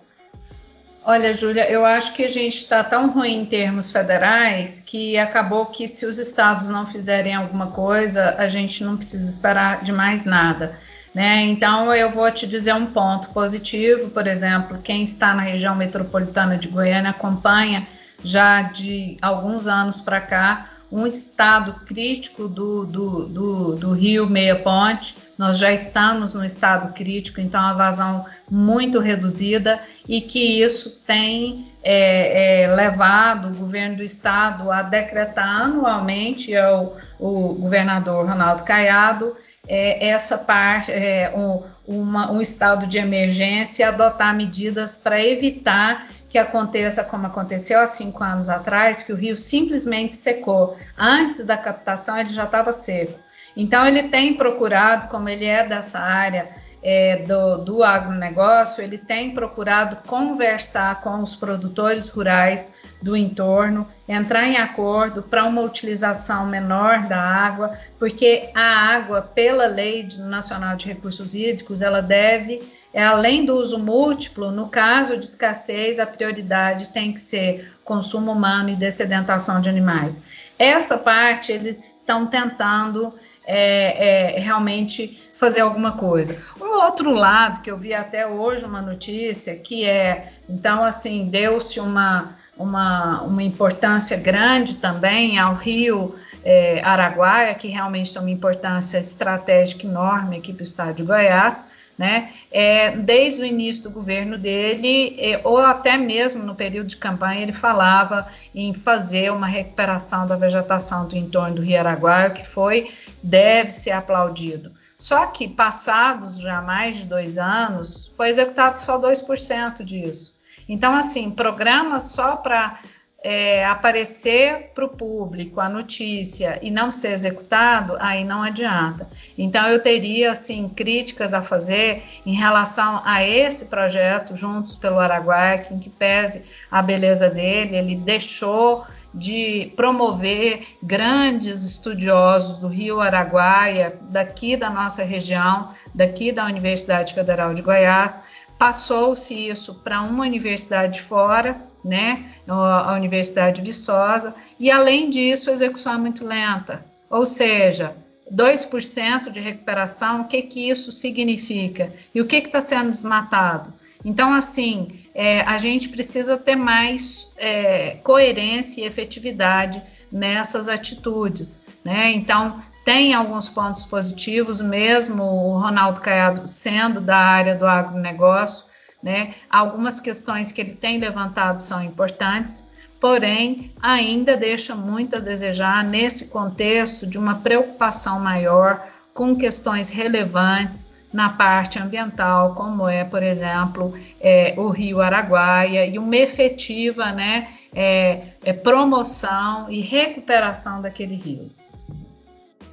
Olha, Júlia, eu acho que a gente está tão ruim em termos federais que acabou que se os estados não fizerem alguma coisa, a gente não precisa esperar de mais nada. Né? Então, eu vou te dizer um ponto positivo, por exemplo, quem está na região metropolitana de Goiânia acompanha já de alguns anos para cá um estado crítico do, do, do, do rio Meia Ponte, nós já estamos no estado crítico, então a vazão muito reduzida e que isso tem é, é, levado o governo do estado a decretar anualmente ao o governador Ronaldo Caiado é, essa parte, é, um, uma, um estado de emergência, adotar medidas para evitar que aconteça como aconteceu há cinco anos atrás, que o rio simplesmente secou. Antes da captação ele já estava seco. Então, ele tem procurado, como ele é dessa área é, do, do agronegócio, ele tem procurado conversar com os produtores rurais do entorno, entrar em acordo para uma utilização menor da água, porque a água, pela Lei Nacional de Recursos Hídricos, ela deve, é, além do uso múltiplo, no caso de escassez, a prioridade tem que ser consumo humano e dessedentação de animais. Essa parte eles estão tentando é, é, realmente fazer alguma coisa. Um outro lado que eu vi até hoje uma notícia que é, então assim, deu-se uma, uma, uma importância grande também ao rio é, Araguaia, que realmente tem uma importância estratégica enorme aqui para o estado de Goiás, né? É, desde o início do governo dele, é, ou até mesmo no período de campanha, ele falava em fazer uma recuperação da vegetação do entorno do Rio Araguaia, que foi, deve ser aplaudido. Só que, passados já mais de dois anos, foi executado só 2% disso. Então, assim, programas só para é, aparecer para o público a notícia e não ser executado, aí não adianta. Então eu teria assim críticas a fazer em relação a esse projeto Juntos pelo Araguaia, que, que pese a beleza dele, ele deixou de promover grandes estudiosos do Rio Araguaia, daqui da nossa região, daqui da Universidade Federal de Goiás, passou-se isso para uma universidade fora, né, a Universidade de Viçosa, e além disso a execução é muito lenta, ou seja, 2% de recuperação, o que, que isso significa? E o que está sendo desmatado? Então, assim, é, a gente precisa ter mais é, coerência e efetividade nessas atitudes. Né? Então, tem alguns pontos positivos, mesmo o Ronaldo Caiado sendo da área do agronegócio, né? Algumas questões que ele tem levantado são importantes, porém ainda deixa muito a desejar nesse contexto de uma preocupação maior com questões relevantes na parte ambiental, como é, por exemplo, é, o Rio Araguaia, e uma efetiva né, é, é promoção e recuperação daquele rio.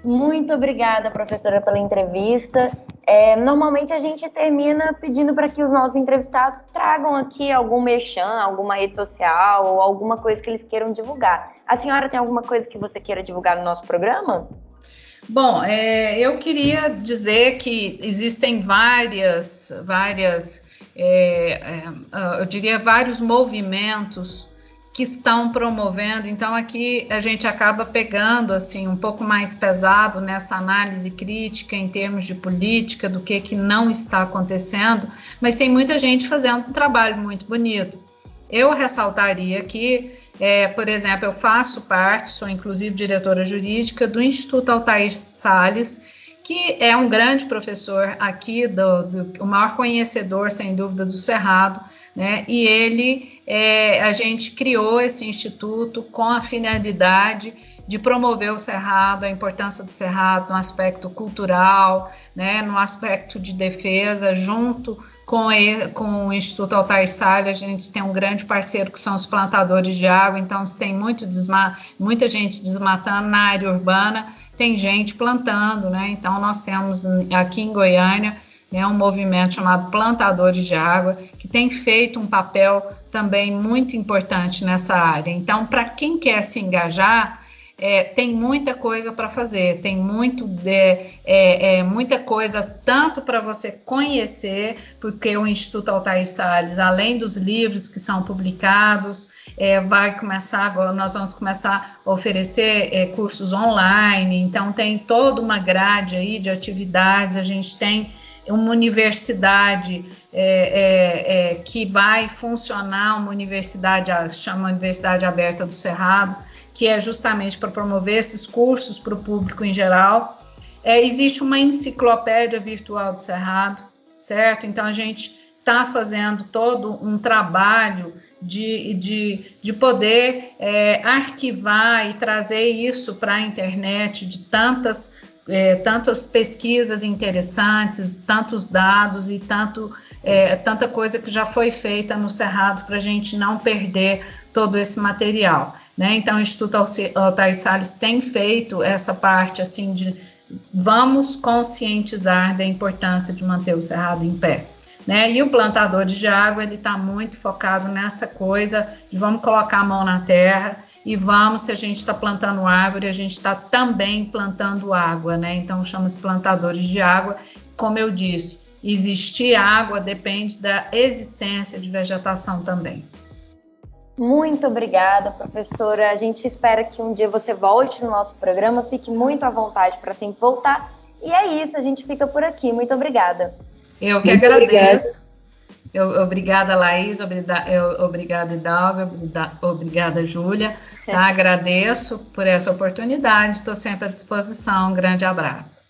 Muito obrigada, professora, pela entrevista. É, normalmente a gente termina pedindo para que os nossos entrevistados tragam aqui algum merchan, alguma rede social ou alguma coisa que eles queiram divulgar. A senhora tem alguma coisa que você queira divulgar no nosso programa? Bom, é, eu queria dizer que existem várias, várias, é, é, eu diria vários movimentos que estão promovendo. Então aqui a gente acaba pegando assim um pouco mais pesado nessa análise crítica em termos de política do que que não está acontecendo, mas tem muita gente fazendo um trabalho muito bonito. Eu ressaltaria que, é, por exemplo, eu faço parte, sou inclusive diretora jurídica do Instituto Altair Salles, que é um grande professor aqui, do, do, o maior conhecedor, sem dúvida, do Cerrado, né? E ele, é, a gente criou esse instituto com a finalidade de promover o Cerrado, a importância do Cerrado no aspecto cultural, né, no aspecto de defesa, junto com, ele, com o Instituto Altair Salles, a gente tem um grande parceiro que são os plantadores de água, então tem muito desma muita gente desmatando na área urbana, tem gente plantando, né? Então nós temos aqui em Goiânia né, um movimento chamado Plantadores de Água, que tem feito um papel também muito importante nessa área. Então, para quem quer se engajar, é, tem muita coisa para fazer, tem muito de, é, é, muita coisa tanto para você conhecer, porque o Instituto Altair Salles, além dos livros que são publicados, é, vai começar agora, nós vamos começar a oferecer é, cursos online, então tem toda uma grade aí de atividades, a gente tem uma universidade é, é, é, que vai funcionar, uma universidade, chama Universidade Aberta do Cerrado, que é justamente para promover esses cursos para o público em geral. É, existe uma enciclopédia virtual do Cerrado, certo? Então a gente está fazendo todo um trabalho de, de, de poder é, arquivar e trazer isso para a internet de tantas, é, tantas pesquisas interessantes, tantos dados e tanto, é, tanta coisa que já foi feita no Cerrado para a gente não perder todo esse material. Né? Então, o Instituto Altair Salles tem feito essa parte assim de vamos conscientizar da importância de manter o cerrado em pé. Né? E o plantador de água ele está muito focado nessa coisa de vamos colocar a mão na terra e vamos, se a gente está plantando árvore, a gente está também plantando água, né? Então chama-se plantadores de água. Como eu disse, existir água depende da existência de vegetação também. Muito obrigada, professora. A gente espera que um dia você volte no nosso programa, fique muito à vontade para sempre voltar. E é isso, a gente fica por aqui. Muito obrigada. Eu que muito agradeço. Eu, obrigada, Laís, obrigada, obrigada Hidalgo, obrigada, Júlia. Tá? agradeço por essa oportunidade, estou sempre à disposição. Um grande abraço.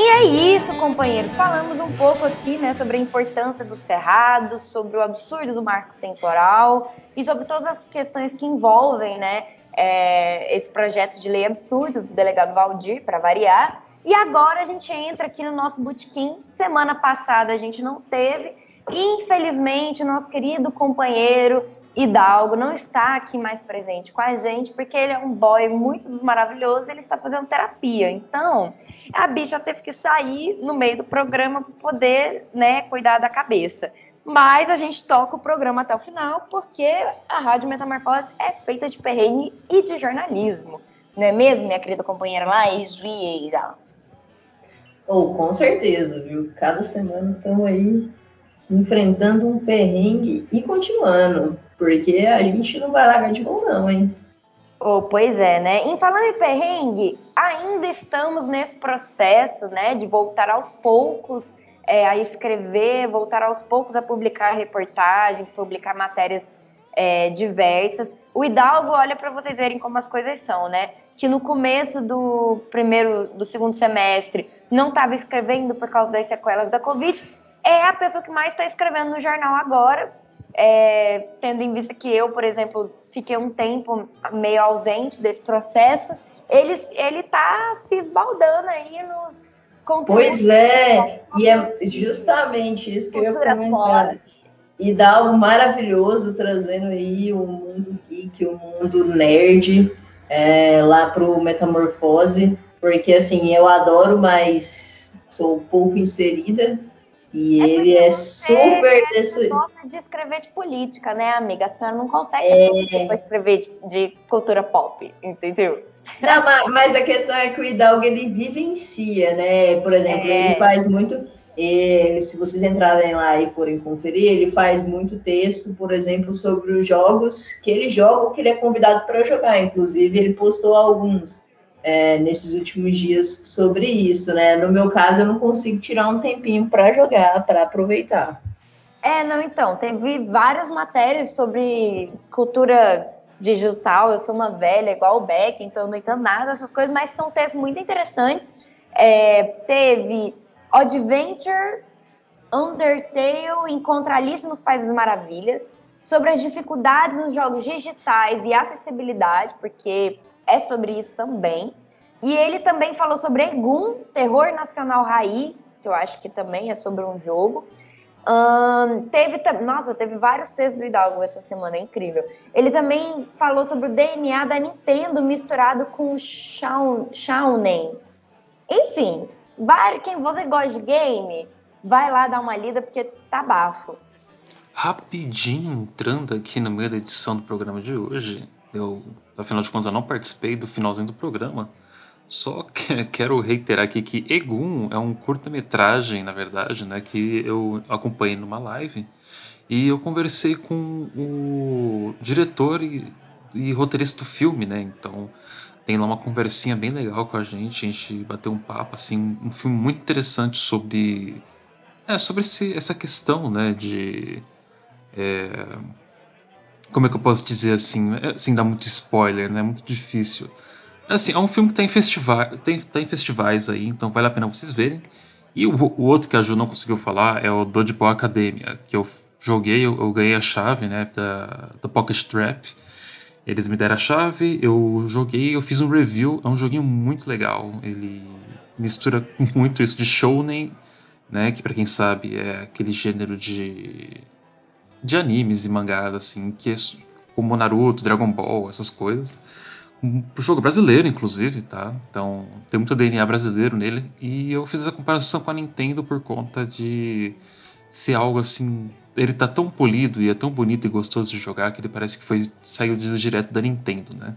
E é isso, companheiros. Falamos um pouco aqui, né, sobre a importância do cerrado, sobre o absurdo do marco temporal e sobre todas as questões que envolvem, né, é, esse projeto de lei absurdo do delegado Valdir, para variar. E agora a gente entra aqui no nosso botequim. Semana passada a gente não teve. Infelizmente, o nosso querido companheiro Hidalgo não está aqui mais presente com a gente, porque ele é um boy muito dos maravilhosos e ele está fazendo terapia. Então, a bicha teve que sair no meio do programa para poder né, cuidar da cabeça. Mas a gente toca o programa até o final, porque a Rádio Metamorfose é feita de perrengue e de jornalismo. Não é mesmo, minha querida companheira Laís Vieira? Oh, com certeza, viu? Cada semana estamos aí enfrentando um perrengue e continuando porque a gente não vai largar de mão, não, hein? Oh, pois é, né? Em falando em perrengue, ainda estamos nesse processo, né, de voltar aos poucos é, a escrever, voltar aos poucos a publicar reportagens, publicar matérias é, diversas. O Hidalgo, olha para vocês verem como as coisas são, né? Que no começo do primeiro, do segundo semestre, não estava escrevendo por causa das sequelas da Covid. É a pessoa que mais está escrevendo no jornal agora é, tendo em vista que eu, por exemplo, fiquei um tempo meio ausente desse processo, ele, ele tá se esbaldando aí nos conteúdos. Pois é, e é justamente isso que eu ia comentar. E dá algo maravilhoso trazendo aí o mundo geek, o mundo nerd é, lá pro Metamorfose, porque assim, eu adoro, mas sou pouco inserida e é ele é super desse. gosta de escrever de política, né, amiga? A senhora não consegue é... escrever de, de, cultura pop, entendeu? Não, mas, mas, a questão é que o Hidalgo ele vivencia, né? Por exemplo, é... ele faz muito. Ele, se vocês entrarem lá e forem conferir, ele faz muito texto, por exemplo, sobre os jogos que ele joga ou que ele é convidado para jogar. Inclusive, ele postou alguns é, nesses últimos dias sobre isso, né? No meu caso, eu não consigo tirar um tempinho para jogar, para aproveitar. É, não, então, teve várias matérias sobre cultura digital, eu sou uma velha igual o Beck, então não entendo nada dessas coisas, mas são textos muito interessantes. É, teve Adventure, Undertale, Encontra Alice nos Países Maravilhas, sobre as dificuldades nos jogos digitais e acessibilidade, porque é sobre isso também. E ele também falou sobre Egum, Terror Nacional Raiz, que eu acho que também é sobre um jogo. Um, teve, nossa, teve vários textos do Hidalgo essa semana, é incrível. Ele também falou sobre o DNA da Nintendo misturado com o Shaunen. Enfim, quem você gosta de game, vai lá dar uma lida porque tá bafo. Rapidinho entrando aqui no meio da edição do programa de hoje, eu, afinal de contas, eu não participei do finalzinho do programa. Só que, quero reiterar aqui que Egum é um curta-metragem, na verdade, né, que eu acompanhei numa live e eu conversei com o diretor e, e roteirista do filme, né? Então tem lá uma conversinha bem legal com a gente, a gente bateu um papo, assim, um filme muito interessante sobre é, sobre esse, essa questão, né, de é, como é que eu posso dizer assim, é, sem dar muito spoiler, né, muito difícil. Assim, é um filme que está em, festival, tem, tá em festivais aí, então vale a pena vocês verem. E o, o outro que a Ju não conseguiu falar é o Dodgeball Academia, que eu joguei, eu, eu ganhei a chave, né, da Pocket Trap. Eles me deram a chave, eu joguei, eu fiz um review, é um joguinho muito legal. Ele mistura muito isso de shounen, né, que para quem sabe é aquele gênero de de animes e mangás assim, que é como Naruto, Dragon Ball, essas coisas pro jogo brasileiro, inclusive, tá? Então tem muito DNA brasileiro nele. E eu fiz a comparação com a Nintendo por conta de ser algo assim. Ele tá tão polido e é tão bonito e gostoso de jogar que ele parece que foi saiu direto da Nintendo, né?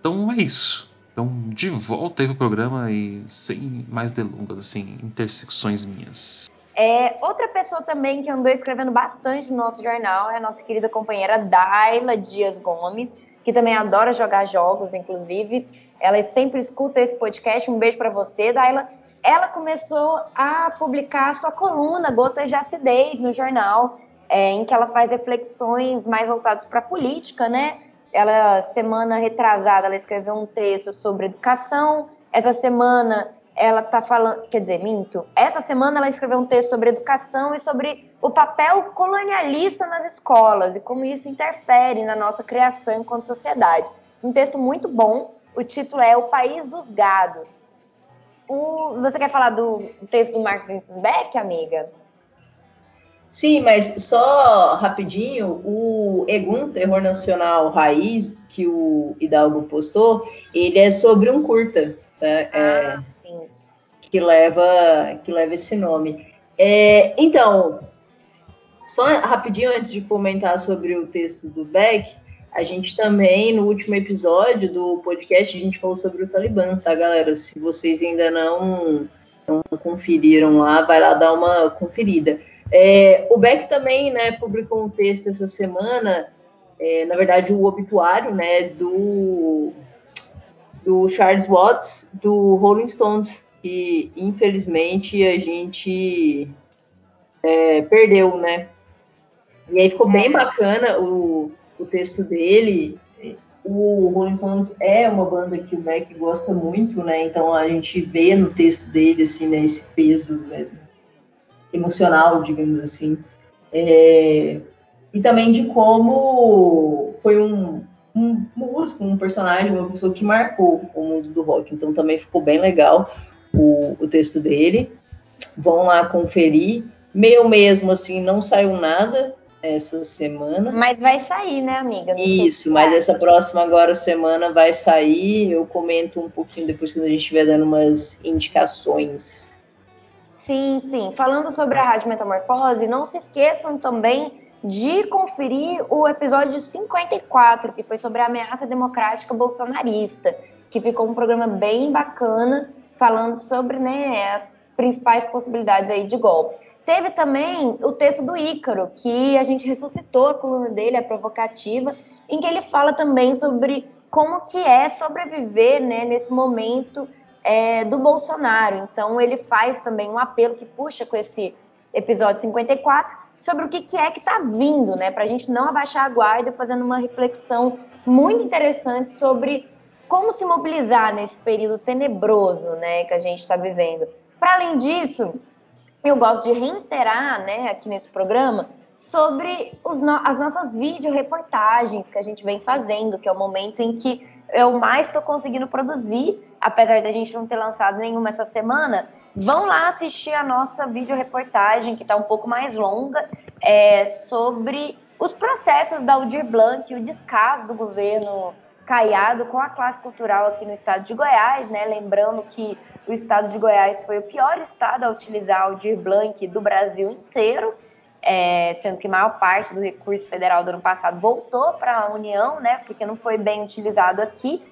Então é isso. Então, de volta aí pro programa e sem mais delongas, assim, intersecções minhas. É, outra pessoa também que andou escrevendo bastante no nosso jornal é a nossa querida companheira Daila Dias Gomes que também adora jogar jogos, inclusive. Ela sempre escuta esse podcast. Um beijo para você, Daila. Ela começou a publicar sua coluna Gotas de Acidez no jornal, é, em que ela faz reflexões mais voltadas para a política, né? Ela, semana retrasada, ela escreveu um texto sobre educação. Essa semana ela está falando, quer dizer, minto. Essa semana ela escreveu um texto sobre educação e sobre o papel colonialista nas escolas e como isso interfere na nossa criação enquanto sociedade. Um texto muito bom. O título é O País dos Gados. O, você quer falar do texto do Marcos Vinicius Beck, amiga? Sim, mas só rapidinho, o Egum Terror Nacional Raiz, que o Hidalgo postou, ele é sobre um curta. Tá? É, ah. É que leva, que leva esse nome. É, então, só rapidinho antes de comentar sobre o texto do Beck, a gente também, no último episódio do podcast, a gente falou sobre o Talibã, tá, galera? Se vocês ainda não, não conferiram lá, vai lá dar uma conferida. É, o Beck também, né, publicou um texto essa semana, é, na verdade, o obituário, né, do, do Charles Watts, do Rolling Stones, que infelizmente a gente é, perdeu, né? E aí ficou bem bacana o, o texto dele. O Rolling Stones é uma banda que o Mac gosta muito, né? Então a gente vê no texto dele assim, né, esse peso né, emocional, digamos assim. É, e também de como foi um, um músico, um personagem, uma pessoa que marcou o mundo do rock. Então também ficou bem legal o, o texto dele. Vão lá conferir. Meu mesmo, assim, não saiu nada essa semana. Mas vai sair, né, amiga? Não Isso, mas essa próxima agora semana vai sair. Eu comento um pouquinho depois quando a gente estiver dando umas indicações. Sim, sim. Falando sobre a Rádio Metamorfose, não se esqueçam também de conferir o episódio 54, que foi sobre a ameaça democrática bolsonarista, que ficou um programa bem bacana falando sobre né, as principais possibilidades aí de golpe. Teve também o texto do Ícaro, que a gente ressuscitou a coluna dele, a provocativa, em que ele fala também sobre como que é sobreviver né, nesse momento é, do Bolsonaro. Então ele faz também um apelo que puxa com esse episódio 54 sobre o que, que é que está vindo, né? Para a gente não abaixar a guarda, fazendo uma reflexão muito interessante sobre como se mobilizar nesse período tenebroso né, que a gente está vivendo. Para além disso, eu gosto de reiterar né, aqui nesse programa sobre no as nossas vídeo-reportagens que a gente vem fazendo, que é o momento em que eu mais estou conseguindo produzir, apesar da gente não ter lançado nenhuma essa semana. Vão lá assistir a nossa vídeo-reportagem, que está um pouco mais longa, é, sobre os processos da Aldir Blanc e o descaso do governo Caiado com a classe cultural aqui no estado de Goiás, né? Lembrando que o estado de Goiás foi o pior estado a utilizar o Aldir Blanc do Brasil inteiro, é, sendo que maior parte do recurso federal do ano passado voltou para a União, né? Porque não foi bem utilizado aqui.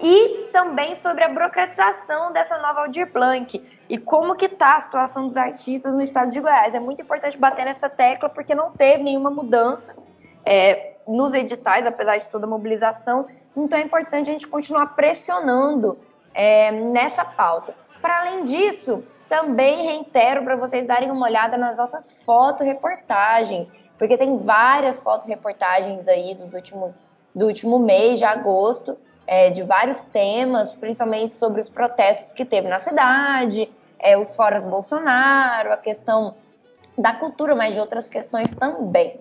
E também sobre a burocratização dessa nova Aldir Blanc e como que está a situação dos artistas no estado de Goiás. É muito importante bater nessa tecla porque não teve nenhuma mudança é, nos editais, apesar de toda a mobilização então é importante a gente continuar pressionando é, nessa pauta. Para além disso, também reitero para vocês darem uma olhada nas nossas fotoreportagens, porque tem várias fotoreportagens aí dos últimos, do último mês de agosto, é, de vários temas, principalmente sobre os protestos que teve na cidade, é, os foras Bolsonaro, a questão da cultura, mas de outras questões também.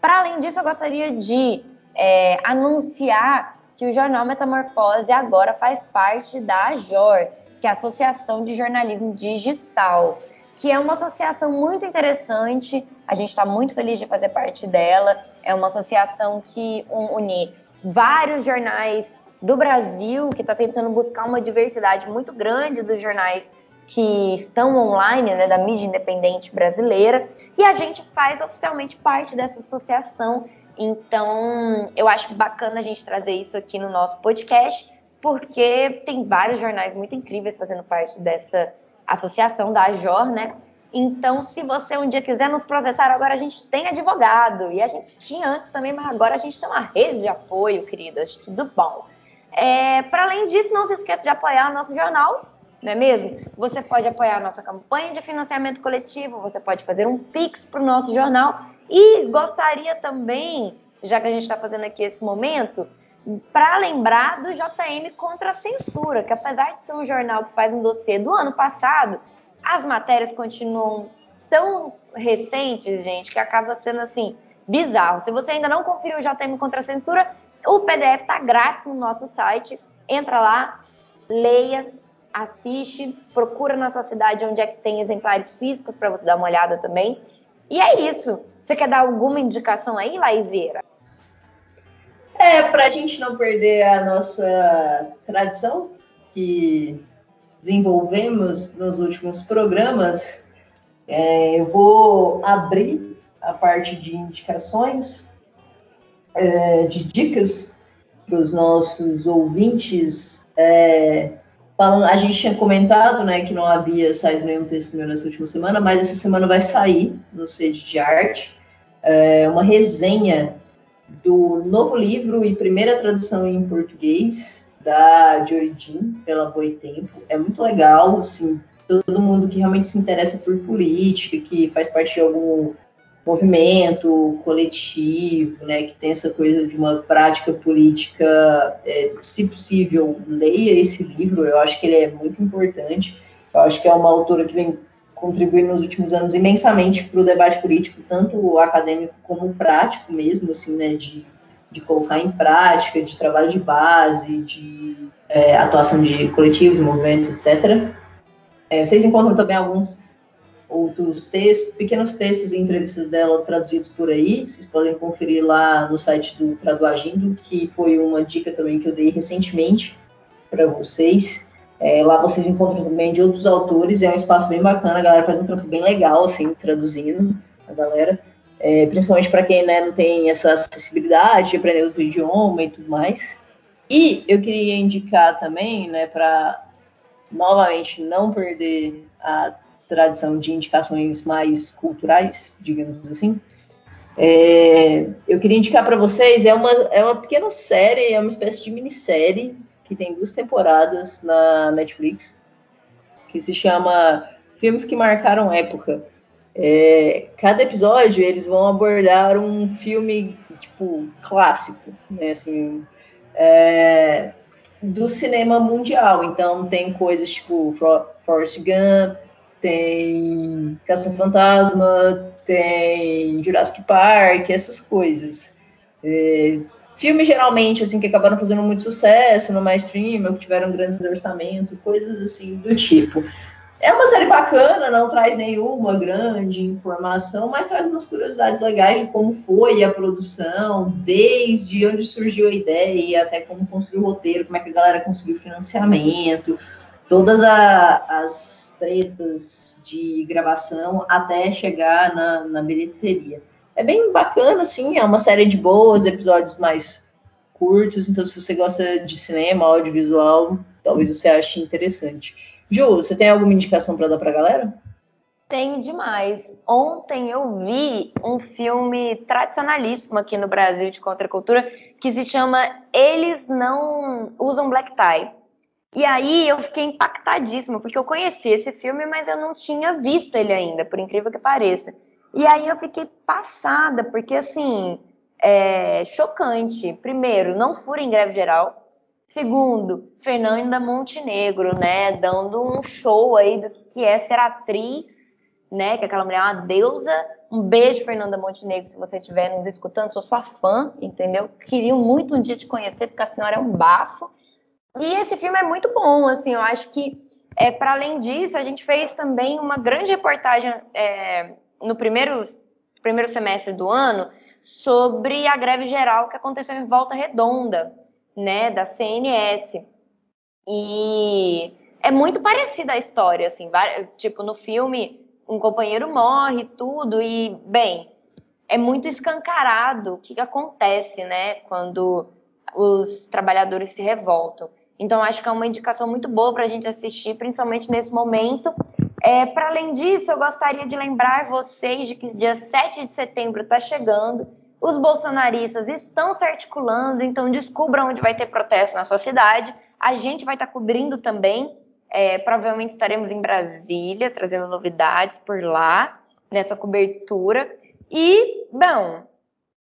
Para além disso, eu gostaria de é, anunciar que o jornal Metamorfose agora faz parte da AJOR, que é a Associação de Jornalismo Digital, que é uma associação muito interessante. A gente está muito feliz de fazer parte dela. É uma associação que une vários jornais do Brasil, que está tentando buscar uma diversidade muito grande dos jornais que estão online, né, da mídia independente brasileira, e a gente faz oficialmente parte dessa associação então, eu acho bacana a gente trazer isso aqui no nosso podcast, porque tem vários jornais muito incríveis fazendo parte dessa associação da AJOR, né? Então, se você um dia quiser nos processar, agora a gente tem advogado. E a gente tinha antes também, mas agora a gente tem uma rede de apoio, queridas. Tudo bom. É, Para além disso, não se esqueça de apoiar o nosso jornal, não é mesmo? Você pode apoiar a nossa campanha de financiamento coletivo, você pode fazer um Pix para o nosso jornal e gostaria também, já que a gente está fazendo aqui esse momento, para lembrar do JM contra a censura, que apesar de ser um jornal que faz um dossiê do ano passado, as matérias continuam tão recentes, gente, que acaba sendo assim bizarro. Se você ainda não conferiu o JM contra a censura, o PDF está grátis no nosso site. Entra lá, leia, assiste, procura na sua cidade onde é que tem exemplares físicos para você dar uma olhada também. E é isso. Você quer dar alguma indicação aí, Laizeira? É, para a gente não perder a nossa tradição que desenvolvemos nos últimos programas, é, eu vou abrir a parte de indicações, é, de dicas para os nossos ouvintes. É, falando, a gente tinha comentado né, que não havia saído nenhum texto meu nessa última semana, mas essa semana vai sair no Sede de Arte é, uma resenha do novo livro e primeira tradução em português da Joridin pela Boitempo. É muito legal, assim, todo mundo que realmente se interessa por política, que faz parte de algum movimento coletivo, né, que tem essa coisa de uma prática política, é, se possível, leia esse livro. Eu acho que ele é muito importante. Eu acho que é uma autora que vem contribuindo nos últimos anos imensamente para o debate político, tanto acadêmico como prático mesmo, assim, né, de, de colocar em prática, de trabalho de base, de é, atuação de coletivos, movimentos, etc. É, vocês encontram também alguns outros textos, pequenos textos e entrevistas dela traduzidos por aí. Vocês podem conferir lá no site do Traduagindo, que foi uma dica também que eu dei recentemente para vocês. É, lá vocês encontram também de outros autores, é um espaço bem bacana, a galera faz um trampo bem legal, assim, traduzindo a galera. É, principalmente para quem né, não tem essa acessibilidade de aprender outro idioma e tudo mais. E eu queria indicar também, né, para novamente não perder a tradição de indicações mais culturais, digamos assim, é, eu queria indicar para vocês, é uma, é uma pequena série, é uma espécie de minissérie que tem duas temporadas na Netflix, que se chama Filmes que Marcaram Época. É, cada episódio eles vão abordar um filme tipo clássico, né? Assim, é, do cinema mundial. Então tem coisas tipo Forrest Gump, tem Caça-Fantasma, tem Jurassic Park, essas coisas. É, filmes geralmente assim que acabaram fazendo muito sucesso no mainstream, ou que tiveram grandes orçamentos, coisas assim do tipo. É uma série bacana, não traz nenhuma grande informação, mas traz umas curiosidades legais de como foi a produção, desde onde surgiu a ideia, até como construiu o roteiro, como é que a galera conseguiu financiamento, todas a, as tretas de gravação até chegar na, na bilheteria. É bem bacana, assim, é uma série de boas, episódios mais curtos, então se você gosta de cinema, audiovisual, talvez você ache interessante. Ju, você tem alguma indicação para dar para a galera? Tenho demais. Ontem eu vi um filme tradicionalíssimo aqui no Brasil de contracultura que se chama Eles Não Usam Black Tie. E aí eu fiquei impactadíssima, porque eu conheci esse filme, mas eu não tinha visto ele ainda, por incrível que pareça. E aí eu fiquei passada, porque assim, é chocante. Primeiro, não fura em greve geral. Segundo, Fernanda Montenegro, né, dando um show aí do que é ser atriz, né, que aquela mulher é uma deusa. Um beijo, Fernanda Montenegro, se você estiver nos escutando, sou sua fã, entendeu? Queria muito um dia te conhecer, porque a senhora é um bafo. E esse filme é muito bom, assim, eu acho que, é, para além disso, a gente fez também uma grande reportagem é, no primeiro, primeiro semestre do ano sobre a greve geral que aconteceu em Volta Redonda, né, da CNS. E é muito parecida a história, assim, tipo, no filme um companheiro morre, tudo, e, bem, é muito escancarado o que, que acontece, né, quando os trabalhadores se revoltam. Então, acho que é uma indicação muito boa para a gente assistir, principalmente nesse momento. É, para além disso, eu gostaria de lembrar vocês de que dia 7 de setembro está chegando os bolsonaristas estão se articulando, então descubra onde vai ter protesto na sua cidade. A gente vai estar cobrindo também. É, provavelmente estaremos em Brasília, trazendo novidades por lá, nessa cobertura. E, bom,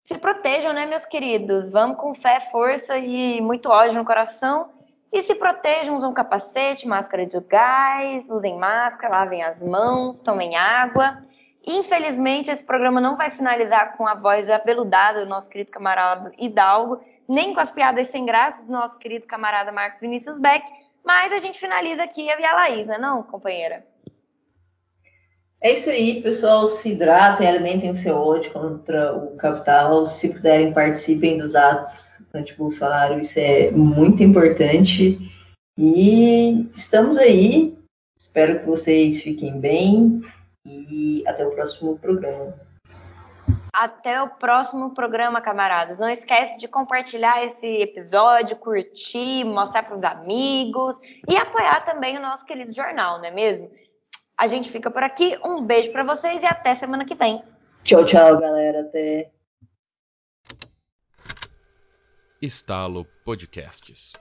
se protejam, né, meus queridos? Vamos com fé, força e muito ódio no coração. E se protejam, usam capacete, máscara de gás, usem máscara, lavem as mãos, tomem água. Infelizmente, esse programa não vai finalizar com a voz abeludada do nosso querido camarada Hidalgo, nem com as piadas sem graça do nosso querido camarada Marcos Vinícius Beck, mas a gente finaliza aqui a Laís, né não, companheira? É isso aí, pessoal. Se hidratem, alimentem o seu ódio contra o capital. Se puderem, participem dos atos anti-Bolsonaro. Isso é muito importante. E estamos aí. Espero que vocês fiquem bem. E até o próximo programa. Até o próximo programa, camaradas. Não esquece de compartilhar esse episódio, curtir, mostrar para os amigos e apoiar também o nosso querido jornal, não é mesmo? A gente fica por aqui. Um beijo para vocês e até semana que vem. Tchau, tchau, galera. Até. Estalo Podcasts.